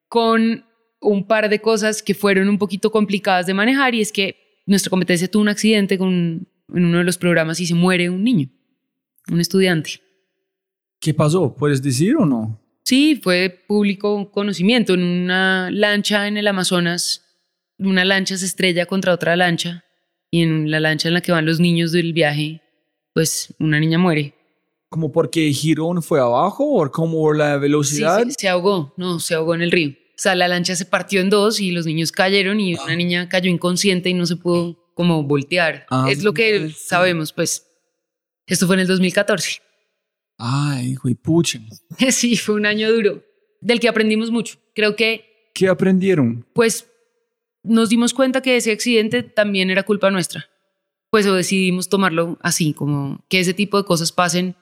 con un par de cosas que fueron un poquito complicadas de manejar y es que nuestra competencia tuvo un accidente con, en uno de los programas y se muere un niño, un estudiante. ¿Qué pasó? ¿Puedes decir o no? Sí, fue público conocimiento. En una lancha en el Amazonas, una lancha se estrella contra otra lancha y en la lancha en la que van los niños del viaje, pues una niña muere. ¿Como porque girón fue abajo o como la Sí, velocidad? se, se ahogó, no, se ahogó en el río. O sea, la lancha se partió en dos y los niños cayeron y una niña cayó inconsciente y no se pudo como voltear. Ah, es lo que sí. sabemos, pues. Esto fue en el 2014. Ay, hijo de pucha. Sí, fue un año duro, del que aprendimos mucho. Creo que ¿Qué aprendieron? pues nos dimos cuenta que ese accidente también era culpa nuestra. Pues o decidimos tomarlo así, como que ese tipo de cosas pasen.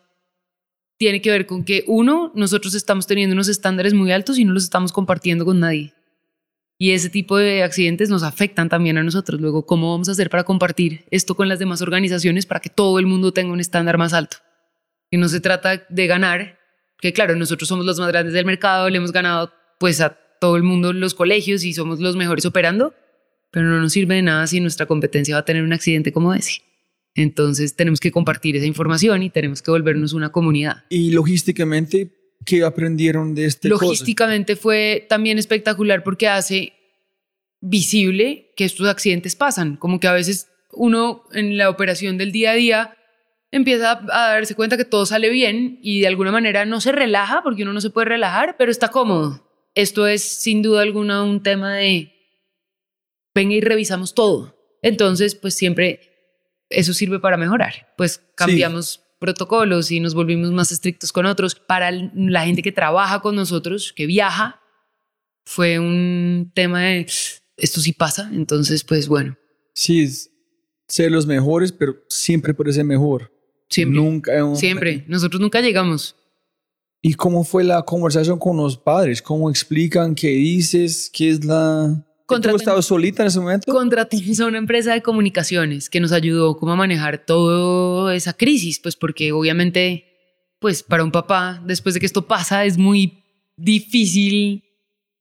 Tiene que ver con que, uno, nosotros estamos teniendo unos estándares muy altos y no los estamos compartiendo con nadie. Y ese tipo de accidentes nos afectan también a nosotros. Luego, ¿cómo vamos a hacer para compartir esto con las demás organizaciones para que todo el mundo tenga un estándar más alto? Que no se trata de ganar, que claro, nosotros somos los más grandes del mercado, le hemos ganado pues a todo el mundo los colegios y somos los mejores operando, pero no nos sirve de nada si nuestra competencia va a tener un accidente como ese. Entonces tenemos que compartir esa información y tenemos que volvernos una comunidad. Y logísticamente, ¿qué aprendieron de este Logísticamente fue también espectacular porque hace visible que estos accidentes pasan, como que a veces uno en la operación del día a día empieza a darse cuenta que todo sale bien y de alguna manera no se relaja, porque uno no se puede relajar, pero está cómodo. Esto es sin duda alguna un tema de venga y revisamos todo. Entonces, pues siempre eso sirve para mejorar. Pues cambiamos protocolos y nos volvimos más estrictos con otros. Para la gente que trabaja con nosotros, que viaja, fue un tema de esto sí pasa. Entonces, pues bueno. Sí, ser los mejores, pero siempre puede ser mejor. Siempre. Nunca. Siempre. Nosotros nunca llegamos. ¿Y cómo fue la conversación con los padres? ¿Cómo explican qué dices? ¿Qué es la...? ¿Tú estabas solita en ese momento? Contratamos a una empresa de comunicaciones que nos ayudó como a manejar toda esa crisis, pues porque obviamente, pues para un papá, después de que esto pasa, es muy difícil.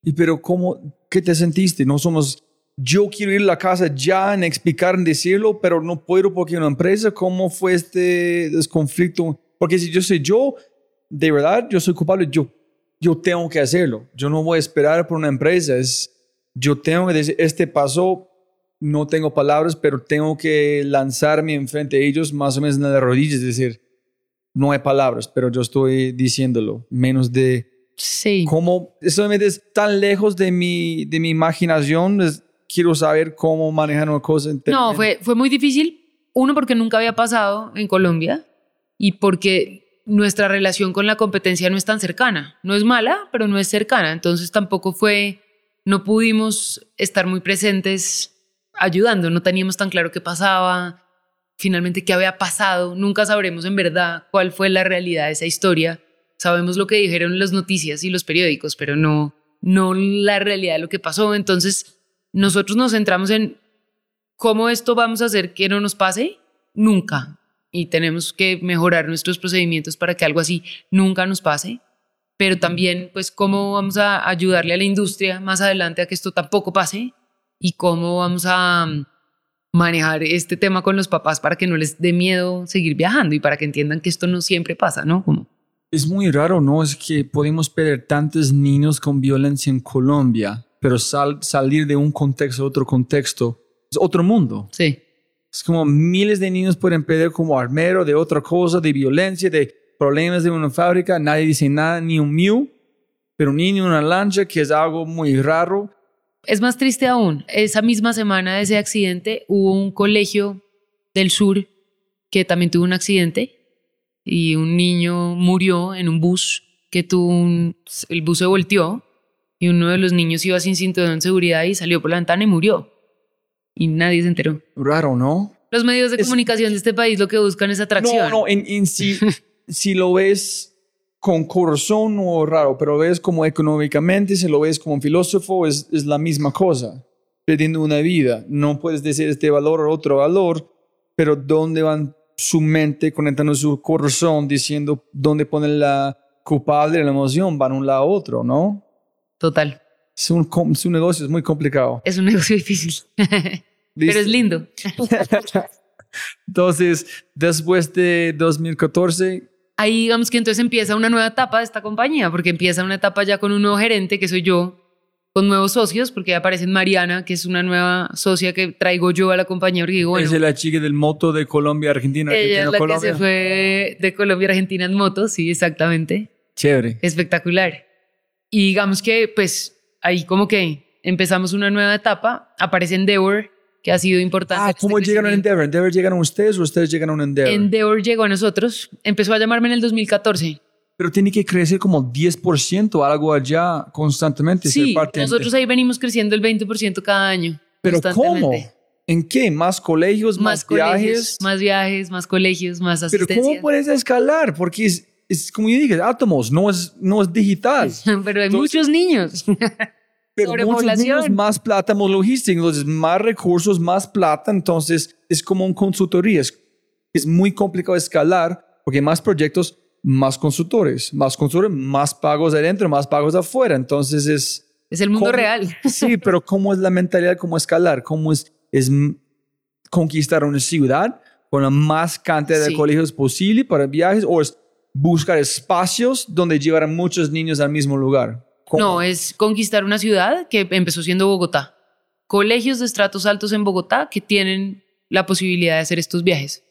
¿Y pero cómo, qué te sentiste? No somos yo quiero ir a la casa ya en explicar, en decirlo, pero no puedo porque una empresa, ¿cómo fue este conflicto? Porque si yo soy yo, de verdad, yo soy culpable, yo, yo tengo que hacerlo. Yo no voy a esperar por una empresa. Es, yo tengo que decir, este pasó, no tengo palabras, pero tengo que lanzarme enfrente de ellos más o menos en las rodillas, es decir, no hay palabras, pero yo estoy diciéndolo, menos de... Sí. ¿Cómo? Eso es tan lejos de mi, de mi imaginación. Es, quiero saber cómo manejar una cosa. No, fue, fue muy difícil. Uno, porque nunca había pasado en Colombia y porque nuestra relación con la competencia no es tan cercana. No es mala, pero no es cercana. Entonces tampoco fue, no pudimos estar muy presentes ayudando. No teníamos tan claro qué pasaba, finalmente qué había pasado. Nunca sabremos en verdad cuál fue la realidad de esa historia. Sabemos lo que dijeron las noticias y los periódicos, pero no, no la realidad de lo que pasó. Entonces nosotros nos centramos en cómo esto vamos a hacer que no nos pase nunca. Y tenemos que mejorar nuestros procedimientos para que algo así nunca nos pase. Pero también, pues, cómo vamos a ayudarle a la industria más adelante a que esto tampoco pase y cómo vamos a mm, manejar este tema con los papás para que no les dé miedo seguir viajando y para que entiendan que esto no siempre pasa, ¿no? Como... Es muy raro, ¿no? Es que podemos perder tantos niños con violencia en Colombia pero salir de un contexto a otro contexto es otro mundo. Sí. Es como miles de niños pueden perder como armero de otra cosa, de violencia, de problemas de una fábrica, nadie dice nada, ni un miu, pero un niño en una lancha, que es algo muy raro. Es más triste aún, esa misma semana de ese accidente hubo un colegio del sur que también tuvo un accidente y un niño murió en un bus que tuvo un, el bus se volteó y uno de los niños iba sin cinturón de seguridad y salió por la ventana y murió. Y nadie se enteró. Raro, ¿no? Los medios de comunicación de este país lo que buscan es atracción. No, no, en, si, si lo ves con corazón o raro, pero ves como económicamente, si lo ves como un filósofo, es, es la misma cosa. Perdiendo una vida. No puedes decir este valor o otro valor, pero ¿dónde van su mente conectando su corazón diciendo dónde ponen la culpable la emoción? Van un lado a otro, ¿no? Total. Es un, negocio es muy complicado. Es un negocio difícil, pero es lindo. entonces, después de 2014... Ahí digamos que entonces empieza una nueva etapa de esta compañía, porque empieza una etapa ya con un nuevo gerente, que soy yo, con nuevos socios, porque aparece Mariana, que es una nueva socia que traigo yo a la compañía. Porque digo, es la chica del moto de Colombia, Argentina, Ella es la que se fue de Colombia, Argentina en moto, sí, exactamente. Chévere. Espectacular. Y digamos que pues ahí como que empezamos una nueva etapa, aparece Endeavor, que ha sido importante. Ah, ¿cómo este llegaron a Endeavor? ¿Endeavor llegaron a ustedes o ustedes llegaron a Endeavor? Endeavor llegó a nosotros, empezó a llamarme en el 2014. Pero tiene que crecer como 10% algo allá constantemente. Sí, nosotros ahí venimos creciendo el 20% cada año. ¿Pero cómo? ¿En qué? ¿Más colegios, más, viajes? Más viajes, más colegios, más asistencia. ¿Pero cómo puedes escalar? Porque es, es como yo dije, átomos, no es, no es digital. Pero hay muchos niños. pero muchos niños, más plata, más logística, entonces más recursos, más plata, entonces es como un consultoría. Es, es muy complicado escalar porque más proyectos, más consultores, más consultores, más pagos adentro, más pagos afuera. Entonces es... Es el mundo real. sí, pero ¿cómo es la mentalidad? ¿Cómo escalar? ¿Cómo es, es conquistar una ciudad? con la más cantidad de Sí. colegios posible para viajes o es buscar espacios donde llevar a muchos niños al mismo lugar? ¿Cómo? No, es conquistar una ciudad que empezó siendo Bogotá. Colegios de estratos altos en Bogotá que tienen la posibilidad de hacer estos viajes.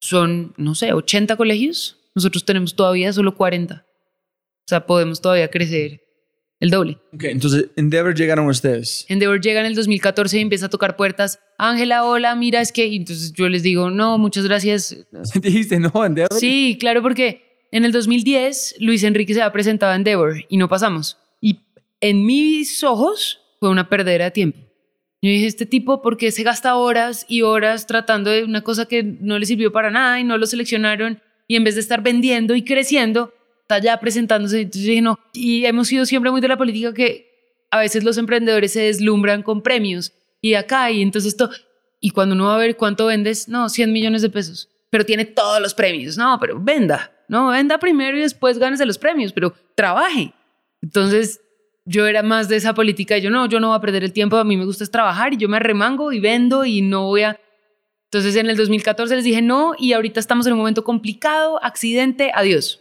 Son, no sé, 80 colegios. Nosotros tenemos todavía solo 40. O sea, podemos todavía crecer el doble. Ok, entonces Endeavor llegaron ustedes. Endeavor llega en el 2014 y empieza a tocar puertas. Ángela, hola, mira, es que... y entonces yo les digo, no, muchas gracias. Dijiste, no, Endeavor. Sí, claro, porque en el 2010 Luis Enrique se ha presentado a Endeavor y no pasamos. Y en mis ojos fue una perdera de tiempo. Yo dije, este tipo, ¿por qué se gasta horas y horas tratando de una cosa que no le sirvió para nada y no lo seleccionaron? Y en vez de estar vendiendo y creciendo, está ya presentándose. Entonces dije, no. Y hemos sido siempre muy de la política que a veces los emprendedores se deslumbran con premios y acá y entonces esto. Y cuando uno va a ver cuánto vendes, no, 100 millones de pesos. Pero tiene todos los premios. No, pero venda. No, venda primero y después gánese los premios, pero trabaje. Entonces yo era más de esa política. Yo no, yo no voy a perder el tiempo. A mí me gusta es trabajar y yo me remango y vendo y no voy a. Entonces en el 2014 les dije no y ahorita estamos en un momento complicado, accidente, adiós.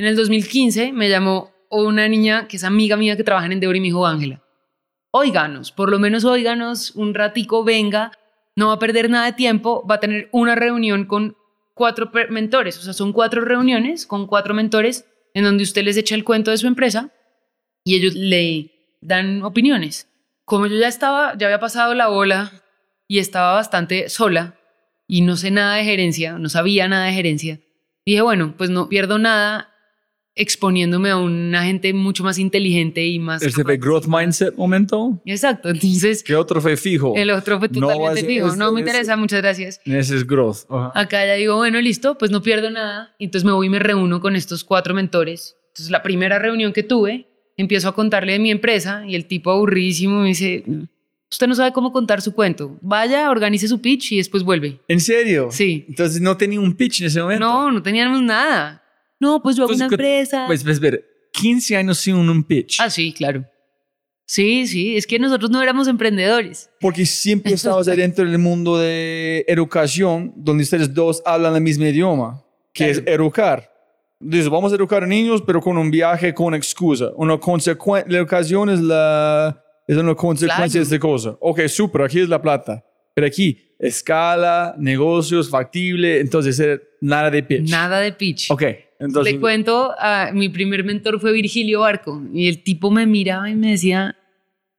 En el 2015 me llamó una niña que es amiga mía que trabaja en Endeavor y me dijo, Ángela, óiganos, por lo menos óiganos, un ratico venga, no va a perder nada de tiempo, va a tener una reunión con cuatro mentores, o sea, son cuatro reuniones con cuatro mentores en donde usted les echa el cuento de su empresa y ellos le dan opiniones. Como yo ya estaba, ya había pasado la ola y estaba bastante sola y no sé nada de gerencia, no sabía nada de gerencia, dije, bueno, pues no pierdo nada exponiéndome a una gente mucho más inteligente y más... Ese fue growth mindset momento. Exacto, entonces ¿Qué otro fue fijo? el otro fue No, totalmente es- fijo. es- no me es- interesa, muchas gracias. Ese es growth. Ajá. Acá ya digo, bueno, listo, pues no pierdo nada. Entonces me voy y me reúno con estos cuatro mentores. Entonces la primera reunión que tuve, empiezo a contarle de mi empresa y el tipo aburridísimo me dice, usted no sabe cómo contar su cuento. Vaya, organice su pitch y después vuelve. ¿En serio? Sí. Entonces no tenía un pitch en ese momento. No, no teníamos nada. No, pues yo hago Entonces, una ¿qué- empresa. Pues, pues, ver, 15 años sin un pitch. ah, sí, claro. Sí, sí, es que nosotros no éramos emprendedores. Porque siempre estabas dentro del mundo de educación, donde ustedes dos hablan el mismo idioma, que es educar. Dices, vamos a educar a niños, pero con un viaje con excusa. Una consecuencia, la educación es, la, es una consecuencia Claro. de esta cosa. Ok, súper, aquí es la plata. Pero aquí, escala, negocios, factible, entonces eh, nada de pitch. Nada de pitch. Ok, entonces... Le cuento, a, mi primer mentor fue Virgilio Barco y el tipo me miraba y me decía,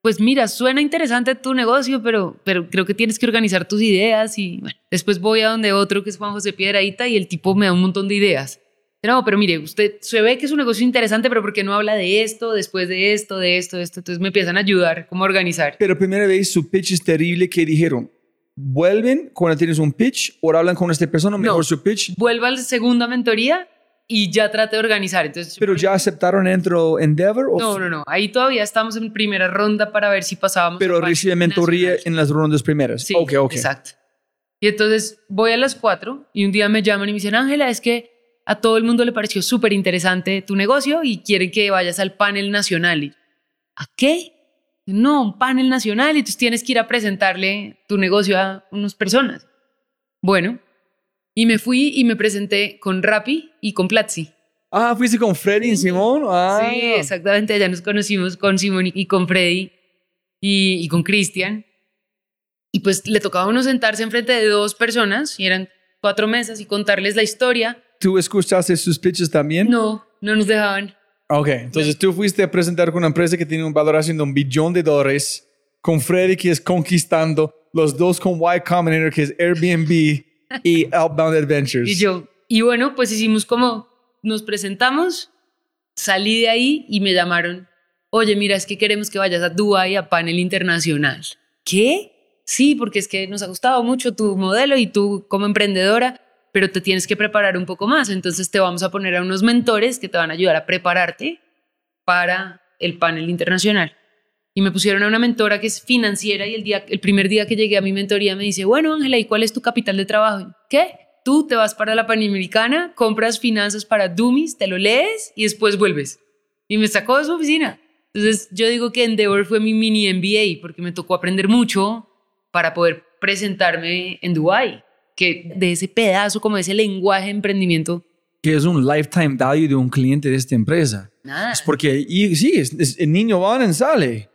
pues mira, suena interesante tu negocio, pero, pero creo que tienes que organizar tus ideas y bueno, después voy a donde otro que es Juan José Piedraíta y el tipo me da un montón de ideas. No, pero mire, usted se ve que es un negocio interesante, pero ¿por qué no habla de esto, después de esto, de esto, de esto? Entonces me empiezan a ayudar, cómo organizar. Pero primera vez su pitch es terrible que dijeron, vuelven cuando tienes un pitch o hablan con esta persona, mejor su pitch. Vuelvo a la segunda mentoría y ya traté de organizar. Entonces, Pero ya aceptaron dentro Endeavor o No, no, no. Ahí todavía estamos en primera ronda para ver si pasábamos. pero recibe mentoría en las rondas primeras. Sí, ok, ok. exacto. Y entonces voy a las cuatro y un día me llaman y me dicen, Ángela, es que a todo el mundo le pareció súper interesante tu negocio y quieren que vayas al panel nacional. Y, ¿A qué? No, un panel nacional y tú tienes que ir a presentarle tu negocio a unas personas. Bueno, y me fui y me presenté con Rappi y con Platzi. Ah, fuiste con Freddy y Simón. Ah. Sí, exactamente. Allá nos conocimos con Simón y- con Freddy y, y con Cristian. Y pues le tocaba a uno sentarse enfrente de dos personas y eran cuatro mesas y contarles la historia. ¿Tú escuchaste sus pitches también? No, no nos dejaban. Ok, entonces tú fuiste a presentar con una empresa que tiene un valor haciendo un billón de dólares, con Freddy que es conquistando, los dos con Y Combinator que es Airbnb y Outbound Adventures. Y yo, y bueno, pues hicimos como, nos presentamos, salí de ahí y me llamaron, oye, mira, es que queremos que vayas a Dubai a panel internacional. ¿Qué? Sí, porque es que nos ha gustado mucho tu modelo y tú como emprendedora, pero te tienes que preparar un poco más. Entonces te vamos a poner a unos mentores que te van a ayudar a prepararte para el panel internacional. Y me pusieron a una mentora que es financiera y el, día, el primer día que llegué a mi mentoría me dice, bueno, Ángela, ¿y cuál es tu capital de trabajo? ¿Qué? Tú te vas para la Panamericana, compras finanzas para Dummies, te lo lees y después vuelves. Y me sacó de su oficina. Entonces yo digo que Endeavor fue mi mini MBA porque me tocó aprender mucho para poder presentarme en Dubai. que de ese pedazo, como de ese lenguaje de emprendimiento, que es un lifetime value de un cliente de esta empresa. nada. Es porque, y, sí, es- es- el niño va y sale,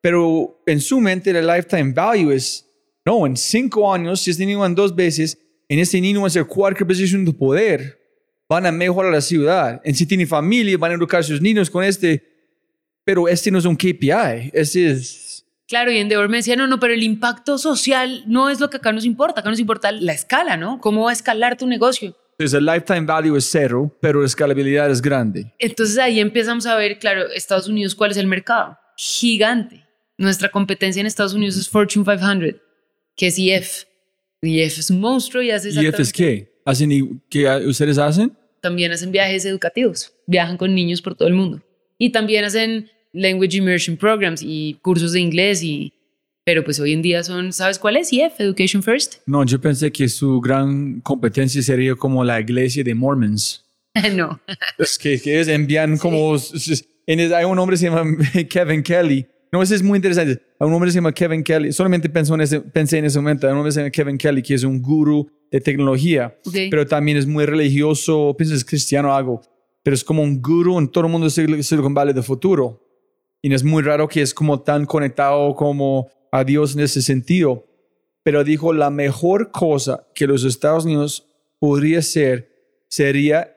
pero en su mente el lifetime value es, no, en cinco años, si este niño van dos veces, en este niño va a ser cualquier posición de poder, van a mejorar la ciudad. En si tiene familia, van a educar a sus niños con este, pero este no es un KPI, este es... Claro, y Endeavor me decía, no, no, pero el impacto social no es lo que acá nos importa, acá nos importa la escala, ¿no? ¿Cómo va a escalar tu negocio? Entonces el lifetime value es cero, pero la escalabilidad es grande. Entonces ahí empezamos a ver, claro, Estados Unidos, ¿cuál es el mercado? Gigante. Nuestra competencia en Estados Unidos es Fortune 500, que es IF. IF es un monstruo y hace ¿Y F es qué? ¿Hacen ¿Qué ustedes hacen? También hacen viajes educativos, viajan con niños por todo el mundo. Y también hacen language immersion programs y cursos de inglés y... Pero pues hoy en día son, ¿sabes cuál es? IF, Education First. No, yo pensé que su gran competencia sería como la iglesia de Mormons. no. Es que, que es envían como... En hay un hombre que se llama Kevin Kelly. No, ese es muy interesante. Hay un hombre que se llama Kevin Kelly. Solamente pensó en ese, pensé en ese momento. Hay un hombre que se llama Kevin Kelly, que es un gurú de tecnología, pero también es muy religioso. Pienso es cristiano o algo. Pero es como un gurú en todo el mundo de Sil- Silicon Valley de futuro. Y es muy raro que es como tan conectado como a Dios en ese sentido. Pero dijo, la mejor cosa que los Estados Unidos podría ser sería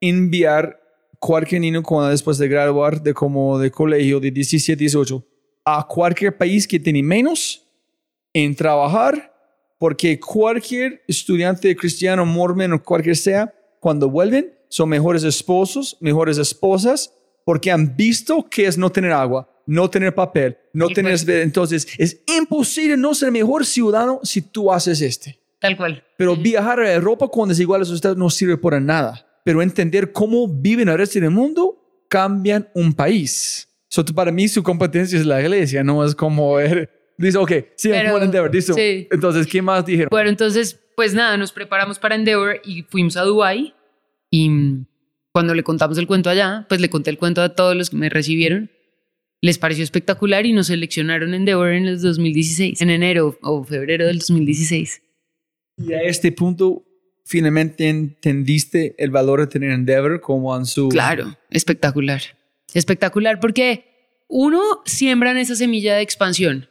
enviar cualquier niño cuando después de graduar de como de colegio de 17, 18 a cualquier país que tiene menos en trabajar porque cualquier estudiante cristiano, mormon o cualquier sea, cuando vuelven son mejores esposos, mejores esposas porque han visto que es no tener agua, no tener papel, no Y tener... pues- Entonces es imposible no ser mejor ciudadano si tú haces este. Tal cual. Pero viajar a Europa cuando es igual a sus estados no sirve para nada. Pero entender cómo viven el resto del mundo cambian un país. So, para mí su competencia es la iglesia, no es como... er- dice, ok, sí, I'm Endeavor, listo. sí. Entonces, ¿qué más dijeron? Bueno, entonces, pues nada, nos preparamos para Endeavor y fuimos a Dubai y mm, cuando le contamos el cuento allá, pues le conté el cuento a todos los que me recibieron. Les pareció espectacular y nos seleccionaron en Endeavor en el 2016, en enero o febrero del 2016. Y a este punto, finalmente entendiste el valor de tener Endeavor como en su... Claro, espectacular. Espectacular porque uno siembra en esa semilla de expansión.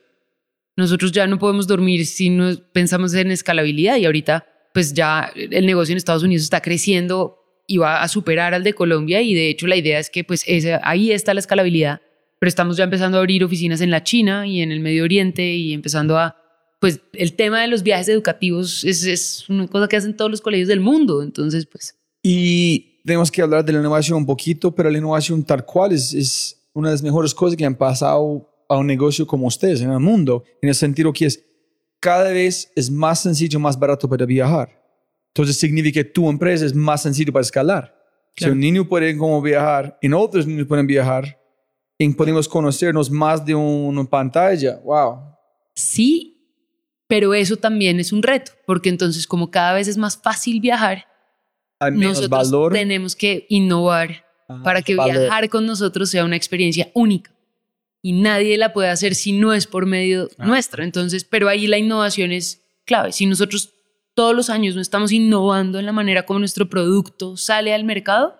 Nosotros ya no podemos dormir si no pensamos en escalabilidad y ahorita pues ya el negocio en Estados Unidos está creciendo y va a superar al de Colombia y de hecho la idea es que pues ese- ahí está la escalabilidad, pero estamos ya empezando a abrir oficinas en la China y en el Medio Oriente y empezando a pues el tema de los viajes educativos es, es una cosa que hacen todos los colegios del mundo, entonces pues Y tenemos que hablar de la innovación un poquito, pero la innovación tal cual es, es una de las mejores cosas que han pasado a un negocio como ustedes en el mundo, en el sentido que es cada vez es más sencillo, más barato para viajar. Entonces significa que tu empresa es más sencillo para escalar. Si Claro. un niño puede como viajar, y otros niños pueden viajar, y podemos conocernos más de una pantalla. Wow. Sí, pero eso también es un reto, porque entonces como cada vez es más fácil viajar, nosotros valor. tenemos que innovar Ah, para que valor. viajar con nosotros sea una experiencia única. Y nadie la puede hacer si no es por medio Ah. nuestro. Entonces, pero ahí la innovación es clave. Si nosotros todos los años no estamos innovando en la manera como nuestro producto sale al mercado,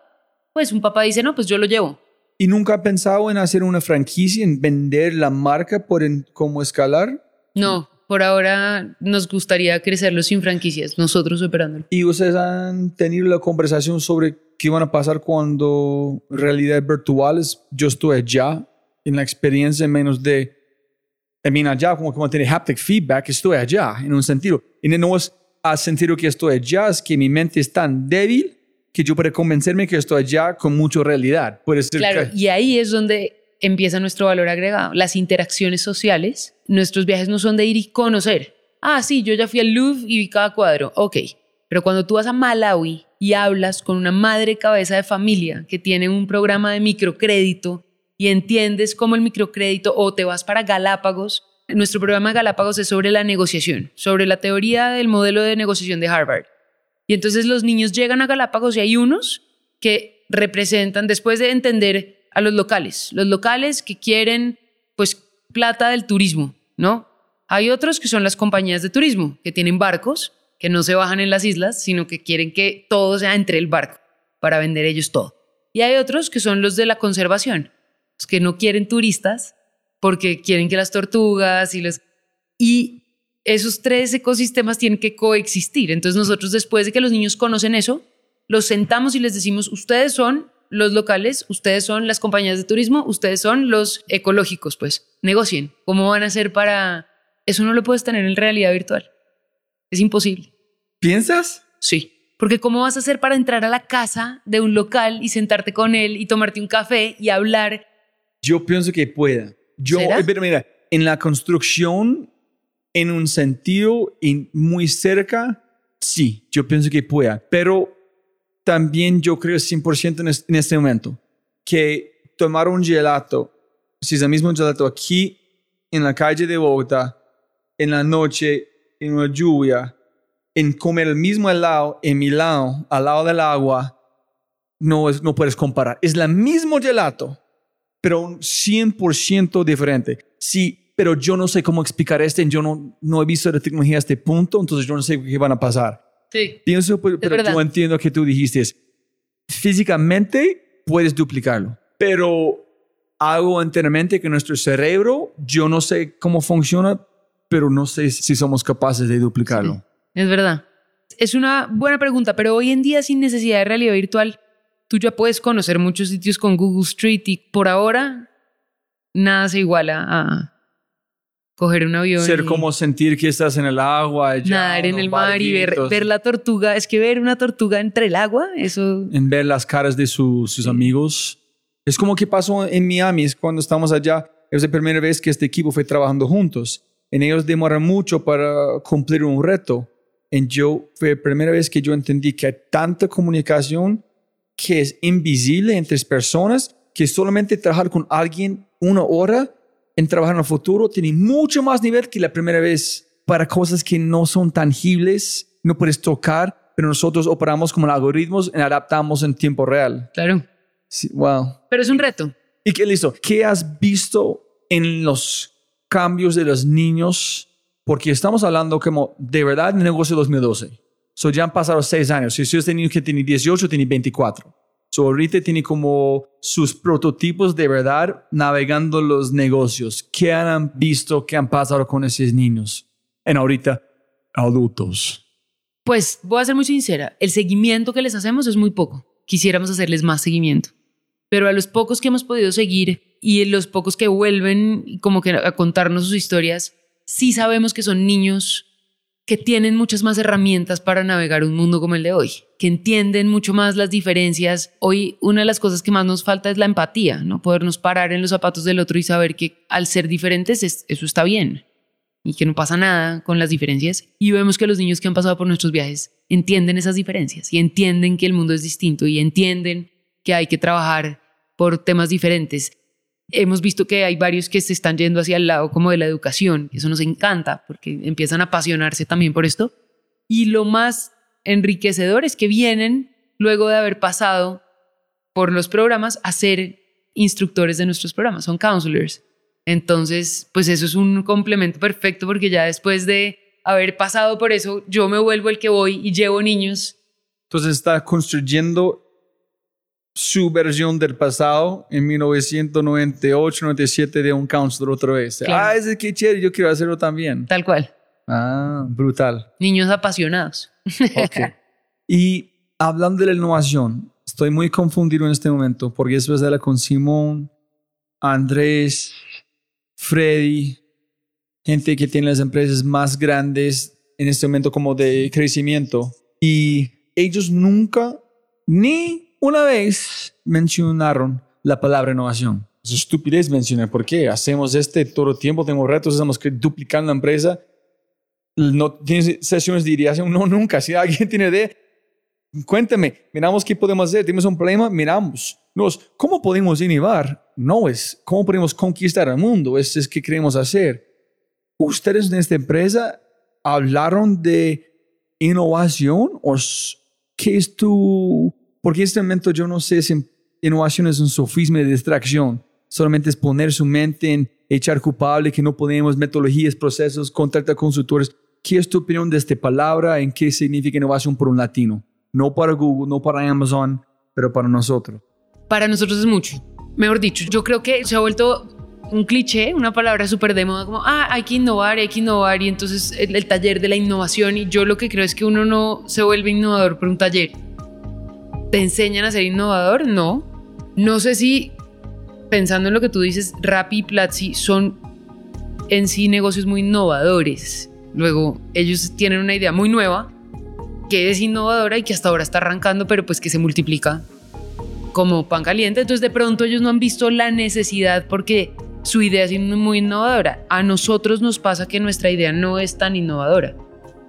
pues un papá dice, no, pues yo lo llevo. ¿Y nunca ha pensado en hacer una franquicia, en vender la marca por en, cómo escalar? No, por ahora nos gustaría crecerlo sin franquicias, nosotros operándolo. ¿Y ustedes han tenido la conversación sobre qué van a pasar cuando realidad virtuales? Yo estoy allá, en la experiencia menos de... I mean, allá, como, como tiene haptic feedback, estoy allá, en un sentido. Y no es a sentido que estoy allá, es que mi mente es tan débil que yo puedo convencerme que estoy allá con mucha realidad. Puede ser Claro, que- y ahí es donde empieza nuestro valor agregado. Las interacciones sociales, nuestros viajes no son de ir y conocer. Ah, sí, yo ya fui al Louvre y vi cada cuadro. Ok, pero cuando tú vas a Malawi y hablas con una madre cabeza de familia que tiene un programa de microcrédito y entiendes cómo el microcrédito o te vas para Galápagos, nuestro programa de Galápagos es sobre la negociación, sobre la teoría del modelo de negociación de Harvard. Y entonces los niños llegan a Galápagos y hay unos que representan, después de entender a los locales, los locales que quieren pues plata del turismo, ¿no? Hay otros que son las compañías de turismo, que tienen barcos, que no se bajan en las islas, sino que quieren que todo sea entre el barco para vender ellos todo. Y hay otros que son los de la conservación, los que no quieren turistas porque quieren que las tortugas y los... Y esos tres ecosistemas tienen que coexistir. Entonces nosotros después de que los niños conocen eso, los sentamos y les decimos, ustedes son los locales, ustedes son las compañías de turismo, ustedes son los ecológicos, pues negocien. ¿Cómo van a hacer para...? Eso no lo puedes tener en realidad virtual. Es imposible. ¿Piensas? Sí. Porque ¿cómo vas a hacer para entrar a la casa de un local y sentarte con él y tomarte un café y hablar? Yo pienso que pueda. Yo, ¿Será? pero mira, en la construcción, en un sentido muy cerca, sí, yo pienso que pueda. Pero también yo creo 100% en, es- en este momento que tomar un gelato, si es el mismo gelato aquí en la calle de Bogotá, en la noche, en una lluvia, en comer el mismo helado en Milán, al lado del agua, no, es, no puedes comparar. Es el mismo gelato, pero un 100% diferente. Sí, pero yo no sé cómo explicar este, yo no, no he visto la tecnología a este punto, entonces yo no sé qué van a pasar. Sí. Pienso, pero, pero yo entiendo que tú dijiste, físicamente puedes duplicarlo, pero algo internamente que nuestro cerebro, yo no sé cómo funciona, pero no sé si somos capaces de duplicarlo. Es verdad. Es una buena pregunta, pero hoy en día sin necesidad de realidad virtual, tú ya puedes conocer muchos sitios con Google Street y por ahora nada se iguala a coger un avión. Ser y como sentir que estás en el agua, ya, nadar en el mar y ver, barquitos, ver la tortuga. Es que ver una tortuga entre el agua, eso... en ver las caras de su- sus amigos. Es como que pasó en Miami, es cuando estamos allá, es la primera vez que este equipo fue trabajando juntos. En ellos demoran mucho para cumplir un reto. En yo fue la primera vez que yo entendí que hay tanta comunicación que es invisible entre personas que solamente trabajar con alguien una hora en trabajar en el futuro tiene mucho más nivel que la primera vez para cosas que no son tangibles, no puedes tocar, pero nosotros operamos como algoritmos y adaptamos en tiempo real. Claro. Sí, wow. Pero es un reto. ¿Y qué listo? ¿Qué has visto en los cambios de los niños? Porque estamos hablando como de verdad de negocio 2012. So ya han pasado seis años. Si este niño que tiene 18, tiene 24. So ahorita tiene como sus prototipos de verdad navegando los negocios. ¿Qué han visto? ¿Qué han pasado con esos niños? En ahorita, adultos. Pues voy a ser muy sincera, el seguimiento que les hacemos es muy poco. Quisiéramos hacerles más seguimiento. Pero a los pocos que hemos podido seguir y los pocos que vuelven como que a contarnos sus historias, sí sabemos que son niños que tienen muchas más herramientas para navegar un mundo como el de hoy, que entienden mucho más las diferencias. Hoy una de las cosas que más nos falta es la empatía, ¿no? Podernos parar en los zapatos del otro y saber que al ser diferentes es- eso está bien y que no pasa nada con las diferencias. Y vemos que los niños que han pasado por nuestros viajes entienden esas diferencias y entienden que el mundo es distinto y entienden que hay que trabajar por temas diferentes. Hemos visto que hay varios que se están yendo hacia el lado como de la educación. Eso nos encanta porque empiezan a apasionarse también por esto. Y lo más enriquecedor es que vienen luego de haber pasado por los programas a ser instructores de nuestros programas, son counselors. Entonces, pues eso es un complemento perfecto porque ya después de haber pasado por eso, yo me vuelvo el que voy y llevo niños. Entonces está construyendo su versión del pasado en 1998, 97 de un counselor otra vez. Claro. Ah, ese que chévere, yo quiero hacerlo también. Tal cual. Ah, brutal. Niños apasionados. Ok. y hablando de la innovación, estoy muy confundido en este momento porque de la con Simón, Andrés, Freddy, gente que tiene las empresas más grandes en este momento como de crecimiento y ellos nunca ni una vez mencionaron la palabra innovación. Es estupidez mencionar por qué hacemos este todo el tiempo, tengo retos, estamos duplicando la empresa. No tienes sesiones de ideación, no, nunca. Si alguien tiene idea, cuéntame, miramos qué podemos hacer, tenemos un problema, miramos. No es cómo podemos innovar, no es cómo podemos conquistar el mundo, es, es qué queremos hacer. Ustedes en esta empresa hablaron de innovación o qué es tu... Porque en este momento yo no sé si innovación es un sofisma de distracción, solamente es poner su mente en echar culpable, que no podemos, metodologías, procesos, contratar consultores. ¿qué es tu opinión de esta palabra? ¿En qué significa innovación por un latino? No para Google, no para Amazon, pero para nosotros. Para nosotros es mucho. Mejor dicho, yo creo que se ha vuelto un cliché, una palabra súper de moda, como, ah, hay que innovar, hay que innovar, y entonces el, taller de la innovación, y yo lo que creo es que uno no se vuelve innovador por un taller. ¿Te enseñan a ser innovador? No. No sé si, pensando en lo que tú dices, Rappi y Platzi son en sí negocios muy innovadores. Luego, ellos tienen una idea muy nueva, que es innovadora y que hasta ahora está arrancando, pero pues que se multiplica como pan caliente. Entonces, de pronto ellos no han visto la necesidad porque su idea es muy innovadora. A nosotros nos pasa que nuestra idea no es tan innovadora.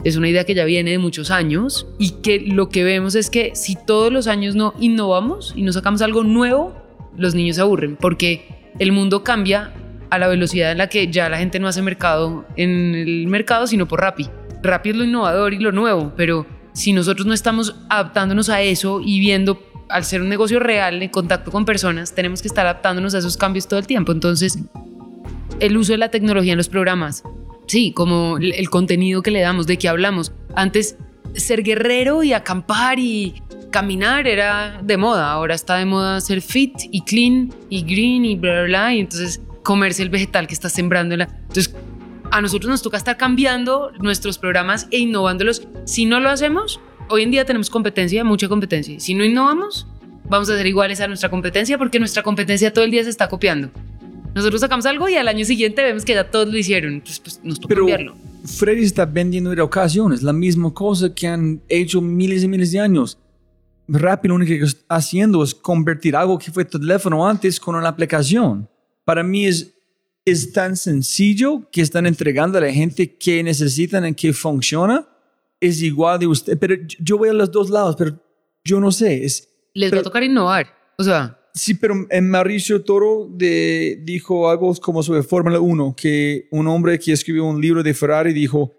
Es una idea que ya viene de muchos años y que lo que vemos es que si todos los años no innovamos y no sacamos algo nuevo, los niños se aburren porque el mundo cambia a la velocidad en la que ya la gente no hace mercado en el mercado, sino por Rappi. Rappi es lo innovador y lo nuevo, pero si nosotros no estamos adaptándonos a eso y viendo al ser un negocio real en contacto con personas, tenemos que estar adaptándonos a esos cambios todo el tiempo. Entonces, el uso de la tecnología en los programas, sí, como el contenido que le damos, de qué hablamos. Antes, ser guerrero y acampar y caminar era de moda. Ahora está de moda ser fit y clean y green y bla, bla, bla. Y entonces, comerse el vegetal que está sembrando. Entonces, a nosotros nos toca estar cambiando nuestros programas e innovándolos. Si no lo hacemos, hoy en día tenemos competencia, mucha competencia. Si no innovamos, vamos a ser iguales a nuestra competencia porque nuestra competencia todo el día se está copiando. Nosotros sacamos algo y al año siguiente vemos que ya todos lo hicieron. Entonces, pues nos toca Pero cambiarlo. Freddy está vendiendo educación, es la misma cosa que han hecho miles y miles de años. Rappi lo único que está haciendo es convertir algo que fue teléfono antes con una aplicación. Para mí es, es tan sencillo que están entregando a la gente que necesitan y que funciona. Es igual de usted, pero yo voy a los dos lados, pero yo no sé. Es, Les pero- va a tocar innovar. O sea, Sí, pero en Mauricio Toro dijo algo como sobre Fórmula 1, que un hombre que escribió un libro de Ferrari dijo,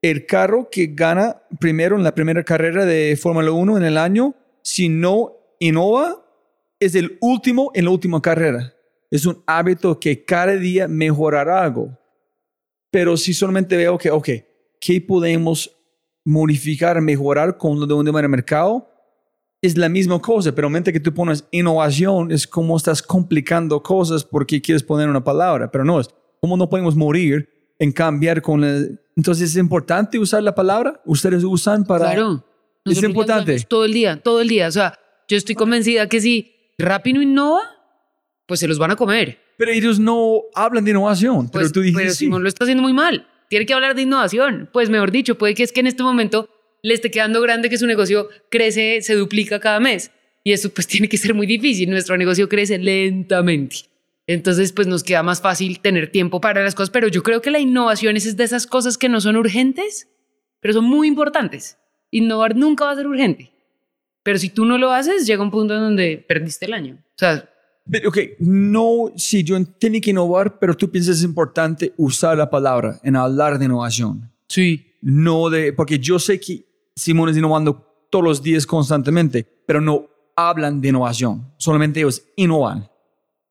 el carro que gana primero en la primera carrera de Fórmula 1 en el año, si no innova, es el último en la última carrera. Es un hábito que cada día mejorará algo. Pero si solamente veo que, ok, ¿qué podemos modificar, mejorar con lo de un tema de mercado? Es la misma cosa, pero en mente que tú pones innovación es como estás complicando cosas porque quieres poner una palabra, pero no es como no podemos morir en cambiar con el... Entonces es importante usar la palabra, ustedes usan para... claro. Es Nosotros la importante. Todo el día, todo el día. O sea, yo estoy convencida que si Rappi no innova, pues se los van a comer. Pero ellos no hablan de innovación, Pues, pero tú dijiste pero sí. Simón lo está haciendo muy mal. Tiene que hablar de innovación. Pues mejor dicho, puede que es que en este momento le esté quedando grande que su negocio crece, se duplica cada mes. Y eso pues tiene que ser muy difícil. Nuestro negocio crece lentamente. Entonces pues nos queda más fácil tener tiempo para las cosas. Pero yo creo que la innovación es de esas cosas que no son urgentes, pero son muy importantes. Innovar nunca va a ser urgente. Pero si tú no lo haces, llega un punto en donde perdiste el año. O sea, Pero, ok, no, sí, yo entiendo que innovar, pero tú piensas es importante usar la palabra en hablar de innovación. sí. No de, porque yo sé que Simón es innovando todos los días constantemente, pero no hablan de innovación, solamente ellos innovan.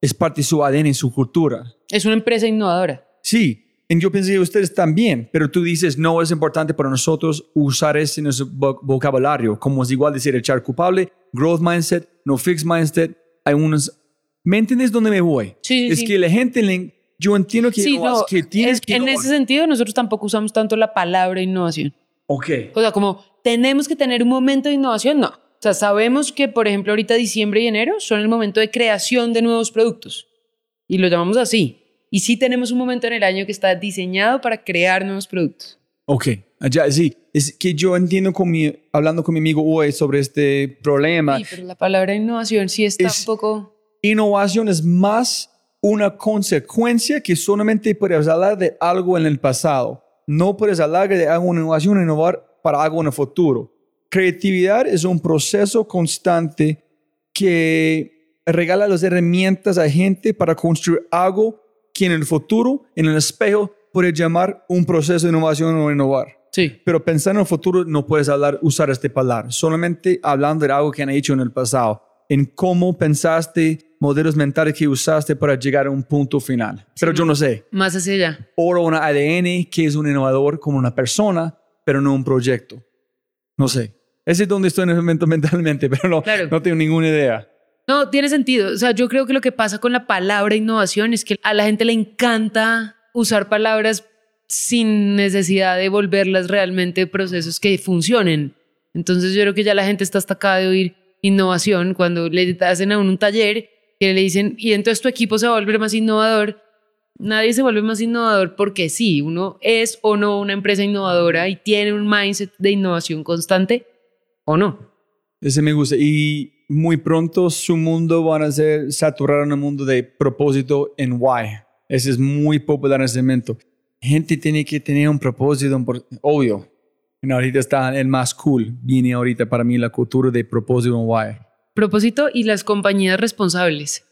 Es parte de su ADN y su cultura. Es una empresa innovadora. Sí, y yo pensé que ustedes también, pero tú dices, no es importante para nosotros usar ese en nuestro vo- vocabulario, como es igual decir echar culpable, growth mindset, no fixed mindset, hay unos... ¿Me entiendes dónde me voy? Sí, sí, es sí. que la gente, yo entiendo que, Sí, no, que tienes es- que en ese sentido nosotros tampoco usamos tanto la palabra innovación. Ok. O sea, como tenemos que tener un momento de innovación, no. O sea, sabemos que, por ejemplo, ahorita diciembre y enero son el momento de creación de nuevos productos. Y lo llamamos así. Y sí tenemos un momento en el año que está diseñado para crear nuevos productos. Ok, allá sí. Es que yo entiendo con mi, hablando con mi amigo hoy sobre este problema. Sí, pero la palabra innovación sí está Es- un poco... Innovación es más una consecuencia que solamente puedes hablar de algo en el pasado. No puedes hablar de algo en innovación, innovar para algo en el futuro. Creatividad es un proceso constante que regala las herramientas a gente para construir algo que en el futuro, en el espejo, puede llamar un proceso de innovación o innovar. Sí. Pero pensando en el futuro no puedes hablar, usar esta palabra, solamente hablando de algo que han hecho en el pasado. en cómo pensaste, modelos mentales que usaste para llegar a un punto final. Pero yo no sé. Más hacia allá. O un ADN que es un innovador como una persona, pero no un proyecto. No sé. Ese es donde estoy en el momento mentalmente, pero no, Claro. no tengo ninguna idea. No, tiene sentido. O sea, yo creo que lo que pasa con la palabra innovación es que a la gente le encanta usar palabras sin necesidad de volverlas realmente procesos que funcionen. Entonces yo creo que ya la gente está hasta acá de oír innovación cuando le hacen a uno un taller que le dicen, y entonces tu equipo se va a volver más innovador. Nadie se vuelve más innovador porque sí, uno es o no una empresa innovadora y tiene un mindset de innovación constante o no. Ese me gusta. Y muy pronto su mundo van a ser saturar en un mundo de propósito en why. Ese es muy popular en ese momento. Gente tiene que tener un propósito, obvio. Y ahorita está el más cool. Viene ahorita para mí la cultura de propósito en why. propósito y las compañías responsables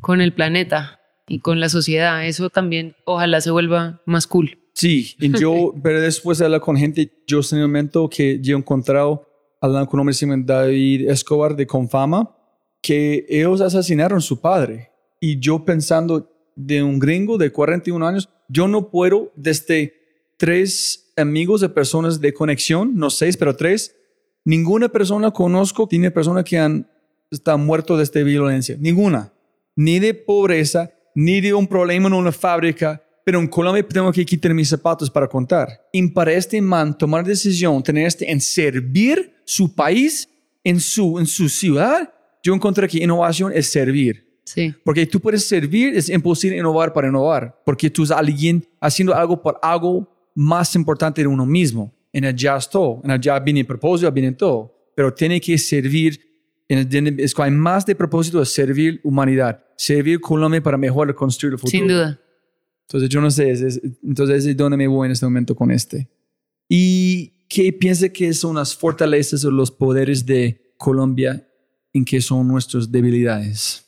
con el planeta y con la sociedad. Eso también ojalá se vuelva más cool. Sí, y yo, pero después de hablar con gente, yo en el momento que yo he encontrado, hablando con un hombre se David Escobar de Confama, que ellos asesinaron a su padre. Y yo pensando de un gringo de 41 años, yo no puedo desde tres amigos de personas de conexión, no seis, pero tres, ninguna persona conozco tiene personas que han está muerto de esta violencia. Ninguna. Ni de pobreza, ni de un problema en una fábrica. Pero en Colombia tengo que quitar mis zapatos para contar. Y para este man tomar decisión, tener este en servir su país, en su, en su ciudad, yo encontré que innovación es servir. Sí. Porque tú puedes servir, es imposible innovar para innovar. Porque tú eres alguien haciendo algo por algo más importante de uno mismo. En allá es todo. En allá viene el propósito, viene todo. Pero tiene que servir. Es que hay más de propósito de servir humanidad. Servir Colombia para mejorar construir el futuro. Sin duda. Entonces yo no sé. es- es- entonces es donde me voy en este momento con este. ¿Y qué piensa que son las fortalezas o los poderes de Colombia en qué son nuestras debilidades?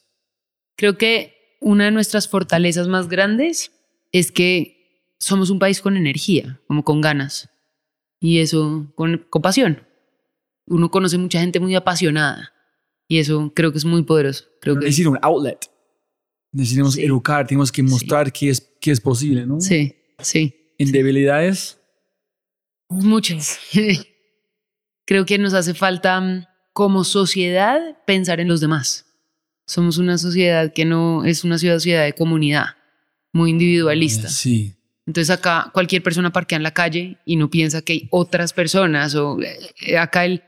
Creo que una de nuestras fortalezas más grandes es que somos un país con energía, como con ganas. Y eso con, con pasión. Uno conoce mucha gente muy apasionada. Y eso creo que es muy poderoso. Creo que necesita un outlet. Necesitamos Sí. educar, tenemos que mostrar que, es, que es posible, ¿no? sí, sí. En debilidades, Muchas. Creo que nos hace falta mm, como sociedad pensar en los demás. Somos una sociedad que no es una sociedad de comunidad, muy individualista. sí. Entonces acá cualquier persona parquea en la calle y no piensa que hay otras personas o eh, acá el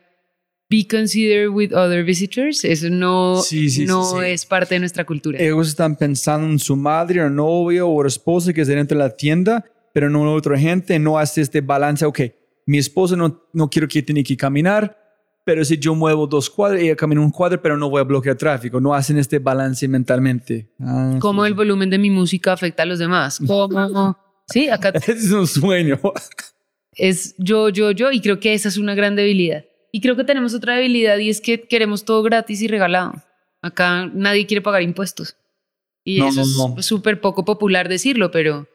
be considered with other visitors, eso no, Sí, sí, sí, no sí. es parte de nuestra cultura. Ellos están pensando en su madre o novio o esposa que está dentro de la tienda, pero no en otra gente, no hace este balance, ok, mi esposa no, no quiero que tiene que caminar, pero si yo muevo dos cuadras, ella camina un cuadro, pero no voy a bloquear tráfico, no hacen este balance mentalmente. Ah, ¿Cómo el volumen de mi música afecta a los demás? ¿Cómo? Sí, acá es un sueño. es yo, yo, yo, y creo que esa es una gran debilidad. Y creo que tenemos otra debilidad y es que queremos todo gratis y regalado. Acá nadie quiere pagar impuestos. Y No, eso no, no. es súper poco popular decirlo, pero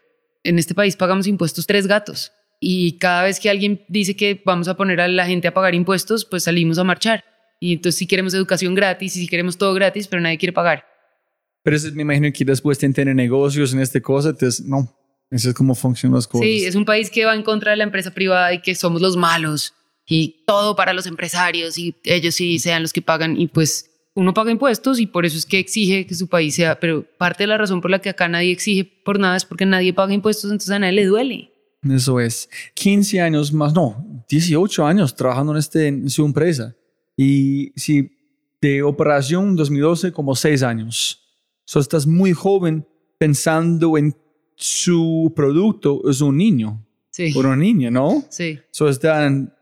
en este país pagamos impuestos tres gatos. Y cada vez que alguien dice que vamos a poner a la gente a pagar impuestos, pues salimos a marchar. Y entonces sí queremos educación gratis y sí queremos todo gratis, pero nadie quiere pagar. Pero eso me imagino que después de tener negocios en este cosa, entonces, no, eso es como funcionan las cosas. Sí, es un país que va en contra de la empresa privada y que somos los malos y todo para los empresarios y ellos sí sean los que pagan y pues uno paga impuestos y por eso es que exige que su país sea, pero parte de la razón por la que acá nadie exige por nada es porque nadie paga impuestos, entonces a nadie le duele. Eso es. 15 años más, no, 18 años trabajando en, este, en su empresa. Y si de operación 2012, como 6 años. So estás muy joven pensando en su producto, es un niño. Sí, O una niña, ¿no? sí, So están,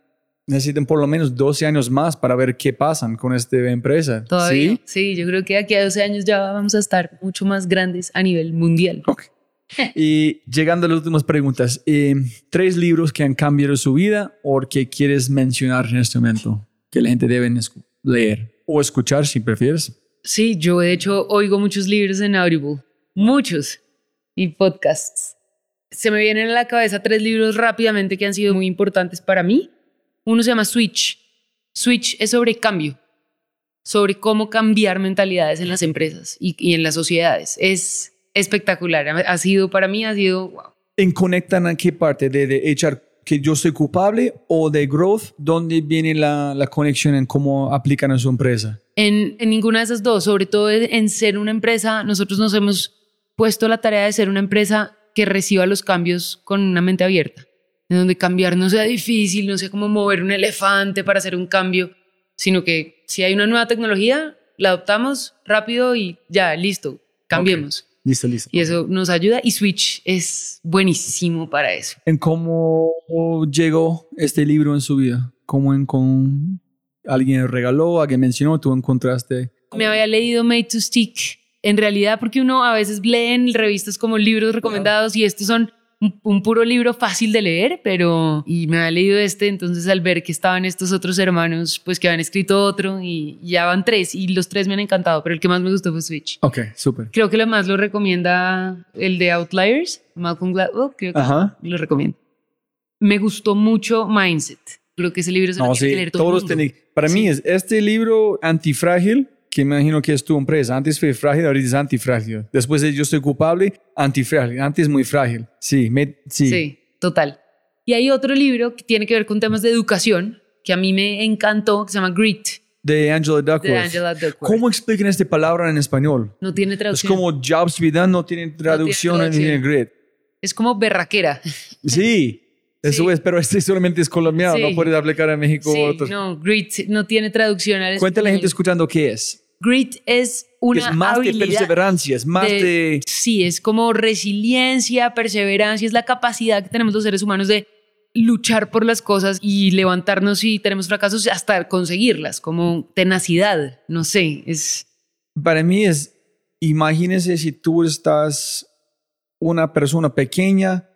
necesitan por lo menos 12 años más para ver qué pasan con esta empresa. todavía. ¿Sí? Sí, yo creo que aquí a 12 años ya vamos a estar mucho más grandes a nivel mundial. Ok. Y llegando a las últimas preguntas, eh, tres libros que han cambiado su vida o que quieres mencionar en este momento que la gente debe leer o escuchar si prefieres. Sí, yo de hecho oigo muchos libros en Audible, muchos, y podcasts. Se me vienen a la cabeza tres libros rápidamente que han sido muy importantes para mí. Uno se llama Switch. Switch es sobre cambio. sobre cómo cambiar mentalidades en las empresas y, y en las sociedades. Es espectacular. Ha sido, para mí, ha sido, wow. ¿En conectan a qué parte? ¿De, de echar que yo soy culpable o de growth? ¿Dónde viene la, la conexión en cómo aplican a su empresa? En, en ninguna de esas dos, sobre todo en ser una empresa, nosotros nos hemos puesto la tarea de ser una empresa que reciba los cambios con una mente abierta, en donde cambiar no sea difícil, no sea como mover un elefante para hacer un cambio, sino que si hay una nueva tecnología, la adoptamos rápido y ya, listo, cambiemos. Okay. Listo, listo. Y eso nos ayuda y Switch es buenísimo para eso. ¿En cómo llegó este libro en su vida? ¿Cómo en con alguien regaló, alguien mencionó, tú encontraste? Me había leído Made to Stick en realidad porque uno a veces lee en revistas como libros recomendados y estos son un, puro libro fácil de leer, pero y me había leído este, entonces al ver que estaban estos otros hermanos, pues que habían escrito otro y, ya van tres y los tres me han encantado, pero el que más me gustó fue Switch. Ok, súper. Creo que lo más lo recomienda el de Outliers, Malcolm Gladwell, creo que Ajá. lo recomiendo. Me gustó mucho Mindset. Creo que ese libro se no, lo sí, que leer todo todos el mundo. Para Sí. mí es este libro antifrágil que imagino que es tu empresa. Antes fue frágil, ahorita es antifrágil. Después de yo soy culpable, antifrágil. Antes muy frágil. Sí, me, sí. Sí, total. Y hay otro libro que tiene que ver con temas de educación que a mí me encantó, que se llama Grit, De Angela Duckworth. de Angela Duckworth. ¿Cómo explican esta palabra en español? No tiene Es traducción. como Jobs Vida no tiene traducción en traducción. grid. Es como berraquera. Sí, eso Sí. es, pero este solamente es colombiano, Sí. no puedes aplicar a México. Sí, o otros. no, Grit no tiene traducción al Cuéntale a la gente escuchando qué es. Grit es Que una es más de habilidad perseverancia, es más de... Sí, es como resiliencia, perseverancia, es la capacidad que tenemos los seres humanos de luchar por las cosas y levantarnos si tenemos fracasos hasta conseguirlas, como tenacidad, no sé, es... Para mí es, imagínese si tú estás una persona pequeña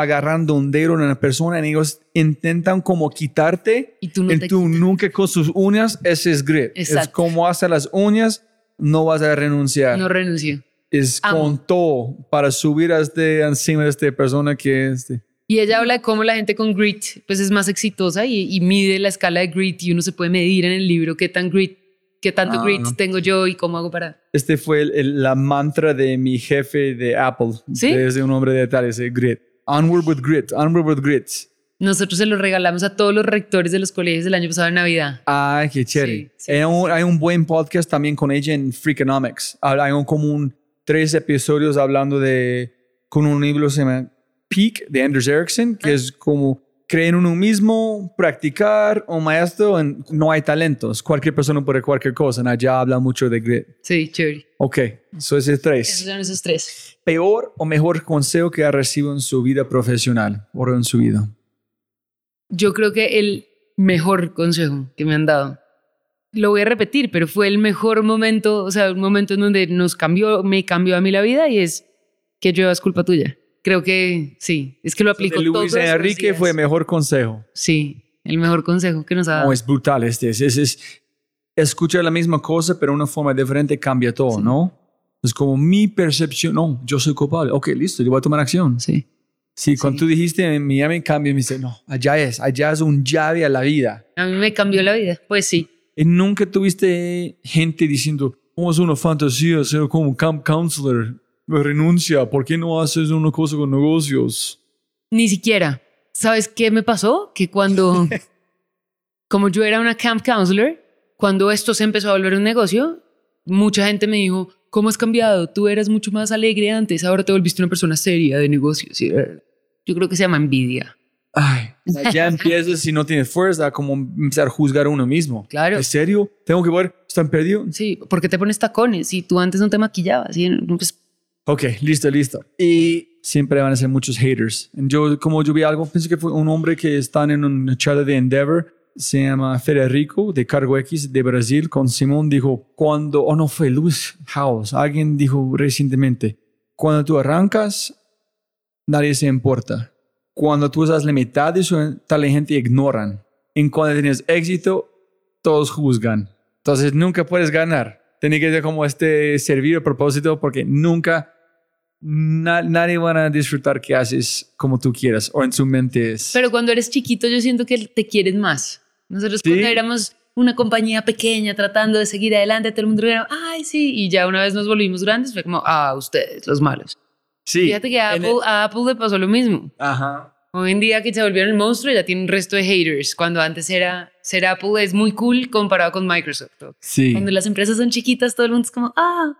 agarrando un dedo en una persona y ellos intentan como quitarte Y tú no y te tú quitas. nunca con sus uñas, ese es grit. Es Exacto. como hacer las uñas, no vas a renunciar. No renuncio. es amo. con todo para subir a este, encima de esta persona que este. Y ella habla de cómo la gente con grit pues es más exitosa y, y mide la escala de grit y uno se puede medir en el libro qué tan grit, qué tanto Ah. grit tengo yo y cómo hago para... Este fue el- el- la mantra de mi jefe de Apple. ¿Sí? Desde un hombre de tal, ese grit. Onward with grit, onward with grit. Nosotros se lo regalamos a todos los rectores de los colegios el año pasado en Navidad. Ay, qué chévere. Sí, sí, hay, un, hay un buen podcast también con ella en Freakonomics. Hay un, como un, tres episodios hablando de, con un libro que se llama Peak de Anders Ericsson, que es como creer en uno mismo, practicar, un maestro, en- no hay talentos. Cualquier persona puede cualquier cosa. Allá habla mucho de grit. Sí, chévere. Ok, eso es el Esos tres. son esos tres. Peor o mejor consejo que ha recibido en su vida profesional o en su vida. Yo creo que el mejor consejo que me han dado, lo voy a repetir, pero fue el mejor momento, o sea, un momento en donde nos cambió, me cambió a mí la vida y es que yo es culpa tuya. Creo que sí, es que lo aplico De Luis Enrique fue mejor consejo. Sí, el mejor consejo que nos ha dado. No, es brutal este. Es, es, es escuchar la misma cosa, pero de una forma diferente cambia todo, Sí. ¿no? Es como mi percepción. No, yo soy culpable. Ok, listo, yo voy a tomar acción. Sí. Sí, cuando tú dijiste en Miami cambio, me dice, no, allá es, allá es un llave a la vida. A mí me cambió la vida. Pues sí. Y nunca tuviste gente diciendo, ¿cómo es una fantasía ser como camp counselor? Renuncia, ¿por qué no haces una cosa con negocios? Ni siquiera. ¿Sabes qué me pasó? Que cuando, como yo era una camp counselor, cuando esto se empezó a volver un negocio, mucha gente me dijo, ¿cómo has cambiado? Tú eras mucho más alegre antes, ahora te volviste una persona seria de negocios. Y, Yo creo que se llama envidia. Ay, ya empiezas si no tienes fuerza, a como empezar a juzgar a uno mismo. Claro. ¿En serio? ¿Tengo que ver? ¿Están perdidos? Sí, ¿por qué te pones tacones si tú antes no te maquillabas? Y, pues, Ok, listo, listo. Y siempre van a ser muchos haters. Yo, como yo vi algo, pensé que fue un hombre que está en una charla de Endeavor, se llama Federico, de Cargo X, de Brasil, con Simón, dijo, cuando, o no fue Luis House, alguien dijo recientemente, cuando tú arrancas, nadie se importa. Cuando tú estás la mitad de su tal gente ignoran. En cuando tienes éxito, todos juzgan. Entonces nunca puedes ganar. Tiene que ser como este servir a propósito porque nunca na- nadie van a disfrutar que haces como tú quieras o en su mente es. pero cuando eres chiquito yo siento que te quieres más. Nosotros ¿Sí? cuando éramos una compañía pequeña tratando de seguir adelante, todo el mundo era, ay, sí, y ya una vez nos volvimos grandes, fue como, ah, ustedes, los malos. Sí. Fíjate que a Apple, el- a Apple le pasó lo mismo. Ajá. Hoy en día que se volvieron el monstruo ya tiene un resto de haters, cuando antes era, ser Apple es muy cool comparado con Microsoft. Sí. Cuando las empresas son chiquitas, todo el mundo es como, ah,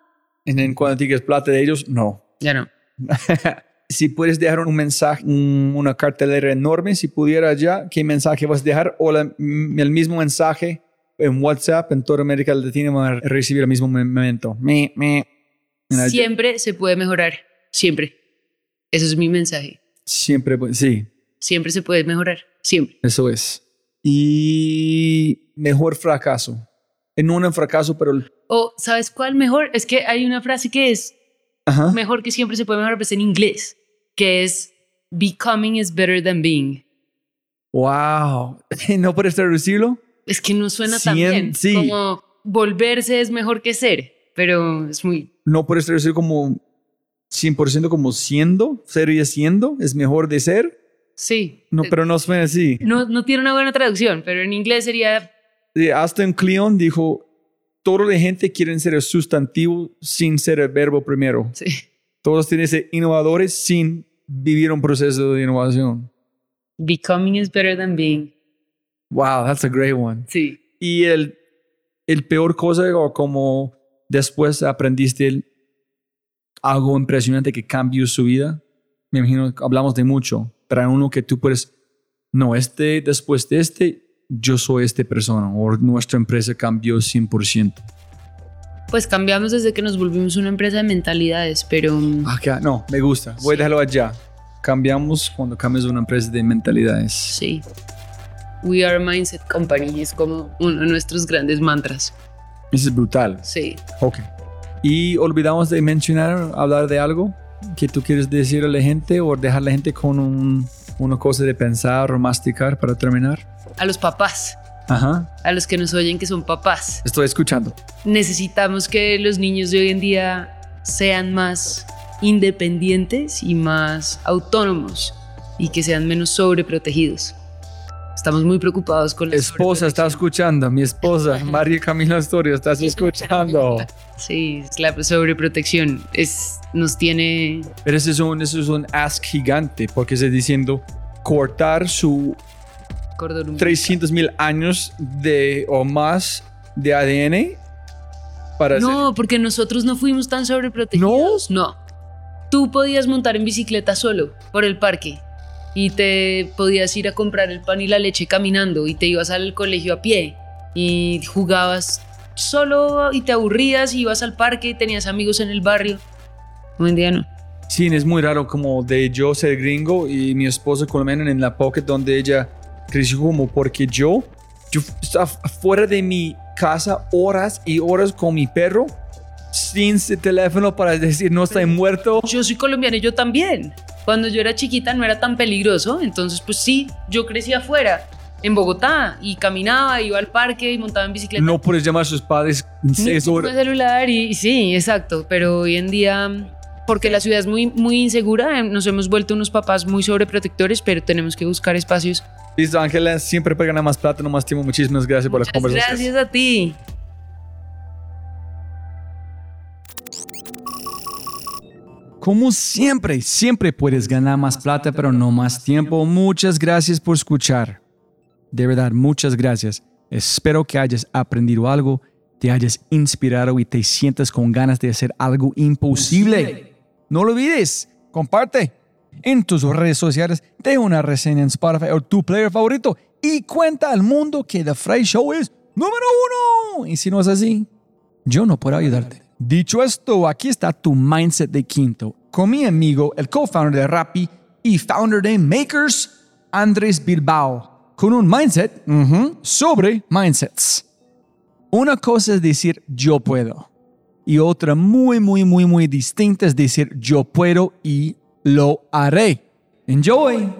En, cuando tienes plata de ellos, no. Ya no. si puedes dejar un mensaje, un- una cartelera enorme, si pudiera ya, ¿qué mensaje vas a dejar? O la- mm, el mismo mensaje en WhatsApp en toda América Latina van a recibir el mismo momento. Me, me. Mira, Siempre se puede mejorar, siempre. Eso es mi mensaje. Siempre, sí, Siempre se puede mejorar, siempre. eso es. Y mejor fracaso. No un fracaso, pero... O, ¿sabes cuál mejor? Es que hay una frase que es Ajá. mejor que siempre se puede mejorar, pues en inglés, que es becoming is better than being. Wow. ¿No puedes traducirlo? Es que no suena tan bien. sí. Como volverse es mejor que ser, pero es muy... No puedes traducir como 100% como siendo, ser y siendo, es mejor de ser. Sí. No, pero no suena así. no, no tiene una buena traducción, pero en inglés sería... Sí, Aston Cleon dijo, toda la gente quiere ser el sustantivo sin ser el verbo primero. Sí. Todos tienen que ser innovadores sin vivir un proceso de innovación. Becoming is better than being. Wow, that's a great one. Sí. Y el, el peor cosa o como después aprendiste el- algo impresionante que cambió su vida. Me imagino hablamos de mucho, pero hay uno que tú puedes, no, este, después de este, yo soy esta persona o nuestra empresa cambió 100%. Pues cambiamos desde que nos volvimos una empresa de mentalidades, pero... Acá, no, me gusta. Voy a Sí. dejarlo allá. Cambiamos cuando cambias una empresa de mentalidades. Sí. We are a mindset company. Es como uno de nuestros grandes mantras. Eso es brutal. Sí. Ok. Y olvidamos de mencionar, hablar de algo que tú quieres decir a la gente o dejar a la gente con un- una cosa de pensar o masticar para terminar. A los papás, Ajá. a los que nos oyen que son papás. Estoy escuchando. Necesitamos que los niños de hoy en día sean más independientes y más autónomos y que sean menos sobreprotegidos. Estamos muy preocupados con la Esposa, estás escuchando. Mi esposa, María Camila Astoria, estás escuchando. Sí, es la sobreprotección es, nos tiene... Pero eso es un, eso es un ask gigante porque está diciendo cortar su. 300 mil años de, o más de ADN para hacer- No, porque nosotros no fuimos tan sobreprotegidos. No. Tú podías montar en bicicleta solo por el parque y te podías ir a comprar el pan y la leche caminando y te ibas al colegio a pie y jugabas solo y te aburrías y ibas al parque y tenías amigos en el barrio. Hoy en día no. Sí, es muy raro como de yo ser gringo y mi esposa colombiana en la pocket donde ella creció como porque yo, yo estaba fuera de mi casa horas y horas con mi perro sin teléfono para decir no estoy muerto. Yo soy colombiana y yo también. Cuando yo era chiquita no era tan peligroso, entonces pues sí, yo crecí afuera, en Bogotá, y caminaba, iba al parque y montaba en bicicleta. No puedes llamar a sus padres seis horas. celular y y sí, exacto, pero hoy en día porque la ciudad es muy muy insegura, eh, nos hemos vuelto unos papás muy sobreprotectores, pero tenemos que buscar espacios. Listo, Ángela, siempre para ganar más plata, no más tiempo. Muchísimas gracias por la Muchas conversación. gracias a ti. Como siempre, siempre puedes ganar más plata, pero no más tiempo. Muchas gracias por escuchar. De verdad, muchas gracias. Espero que hayas aprendido algo, te hayas inspirado y te sientas con ganas de hacer algo imposible. No lo olvides, comparte en tus redes sociales, de una reseña en Spotify o tu player favorito y cuenta al mundo que The Fry Show es número uno. Y si no es así, yo no puedo ayudarte. Dicho esto, aquí está tu mindset de quinto con mi amigo, el co-founder de Rappi y founder de Makers, Andrés Bilbao, con un mindset sobre mindsets. Una cosa es decir yo puedo y otra muy, muy, muy, muy distinta es decir yo puedo y lo haré. Enjoy.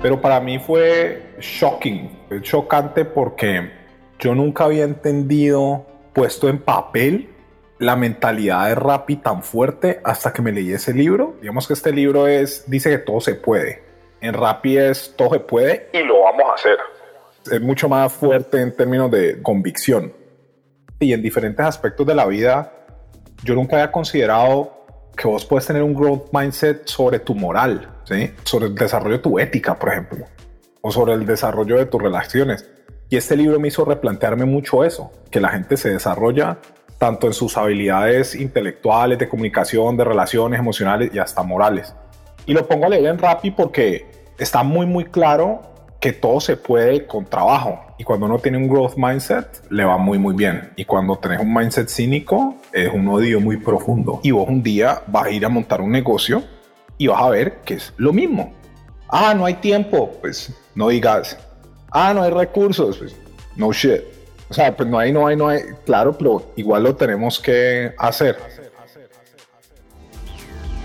Pero para mí fue shocking, fue chocante porque yo nunca había entendido, puesto en papel, la mentalidad de Rappi tan fuerte hasta que me leí ese libro. Digamos que este libro es, dice que todo se puede. En Rappi es todo se puede y lo vamos a hacer. Es mucho más fuerte en términos de convicción. Y en diferentes aspectos de la vida, yo nunca había considerado que vos puedes tener un growth mindset sobre tu moral, sobre el desarrollo de tu ética, por ejemplo, o sobre el desarrollo de tus relaciones. Y este libro me hizo replantearme mucho eso, que la gente se desarrolla tanto en sus habilidades intelectuales, de comunicación, de relaciones emocionales y hasta morales. Y lo pongo a leer en Rappi porque está muy, muy claro que todo se puede con trabajo. Y cuando uno tiene un growth mindset, le va muy, muy bien. Y cuando tenés un mindset cínico, es un odio muy profundo. Y vos un día vas a ir a montar un negocio y vas a ver que es lo mismo. Ah, no hay tiempo. Pues no digas. Ah, no hay recursos. Pues no shit. O sea, pues no hay, no hay, no hay. Claro, pero igual lo tenemos que hacer.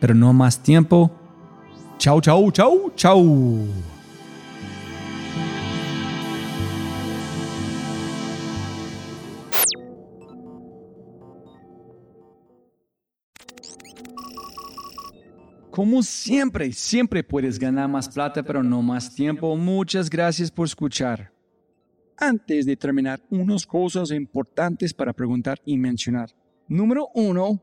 pero no más tiempo. Chau, chau, chau, chau. Como siempre, siempre puedes ganar más plata, pero no más tiempo. Muchas gracias por escuchar. Antes de terminar, unas cosas importantes para preguntar y mencionar. Número uno,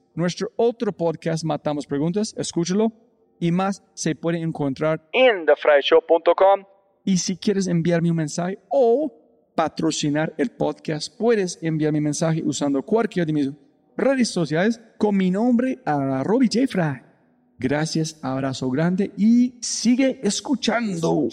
Nuestro otro podcast, Matamos Preguntas, escúchalo. Y más se puede encontrar En thefryshow.com. y si quieres enviarme un mensaje o patrocinar el podcast, puedes enviarme un mensaje usando cualquiera de mis redes sociales con mi nombre a Robbie J. Fry. Gracias, abrazo grande y sigue escuchando.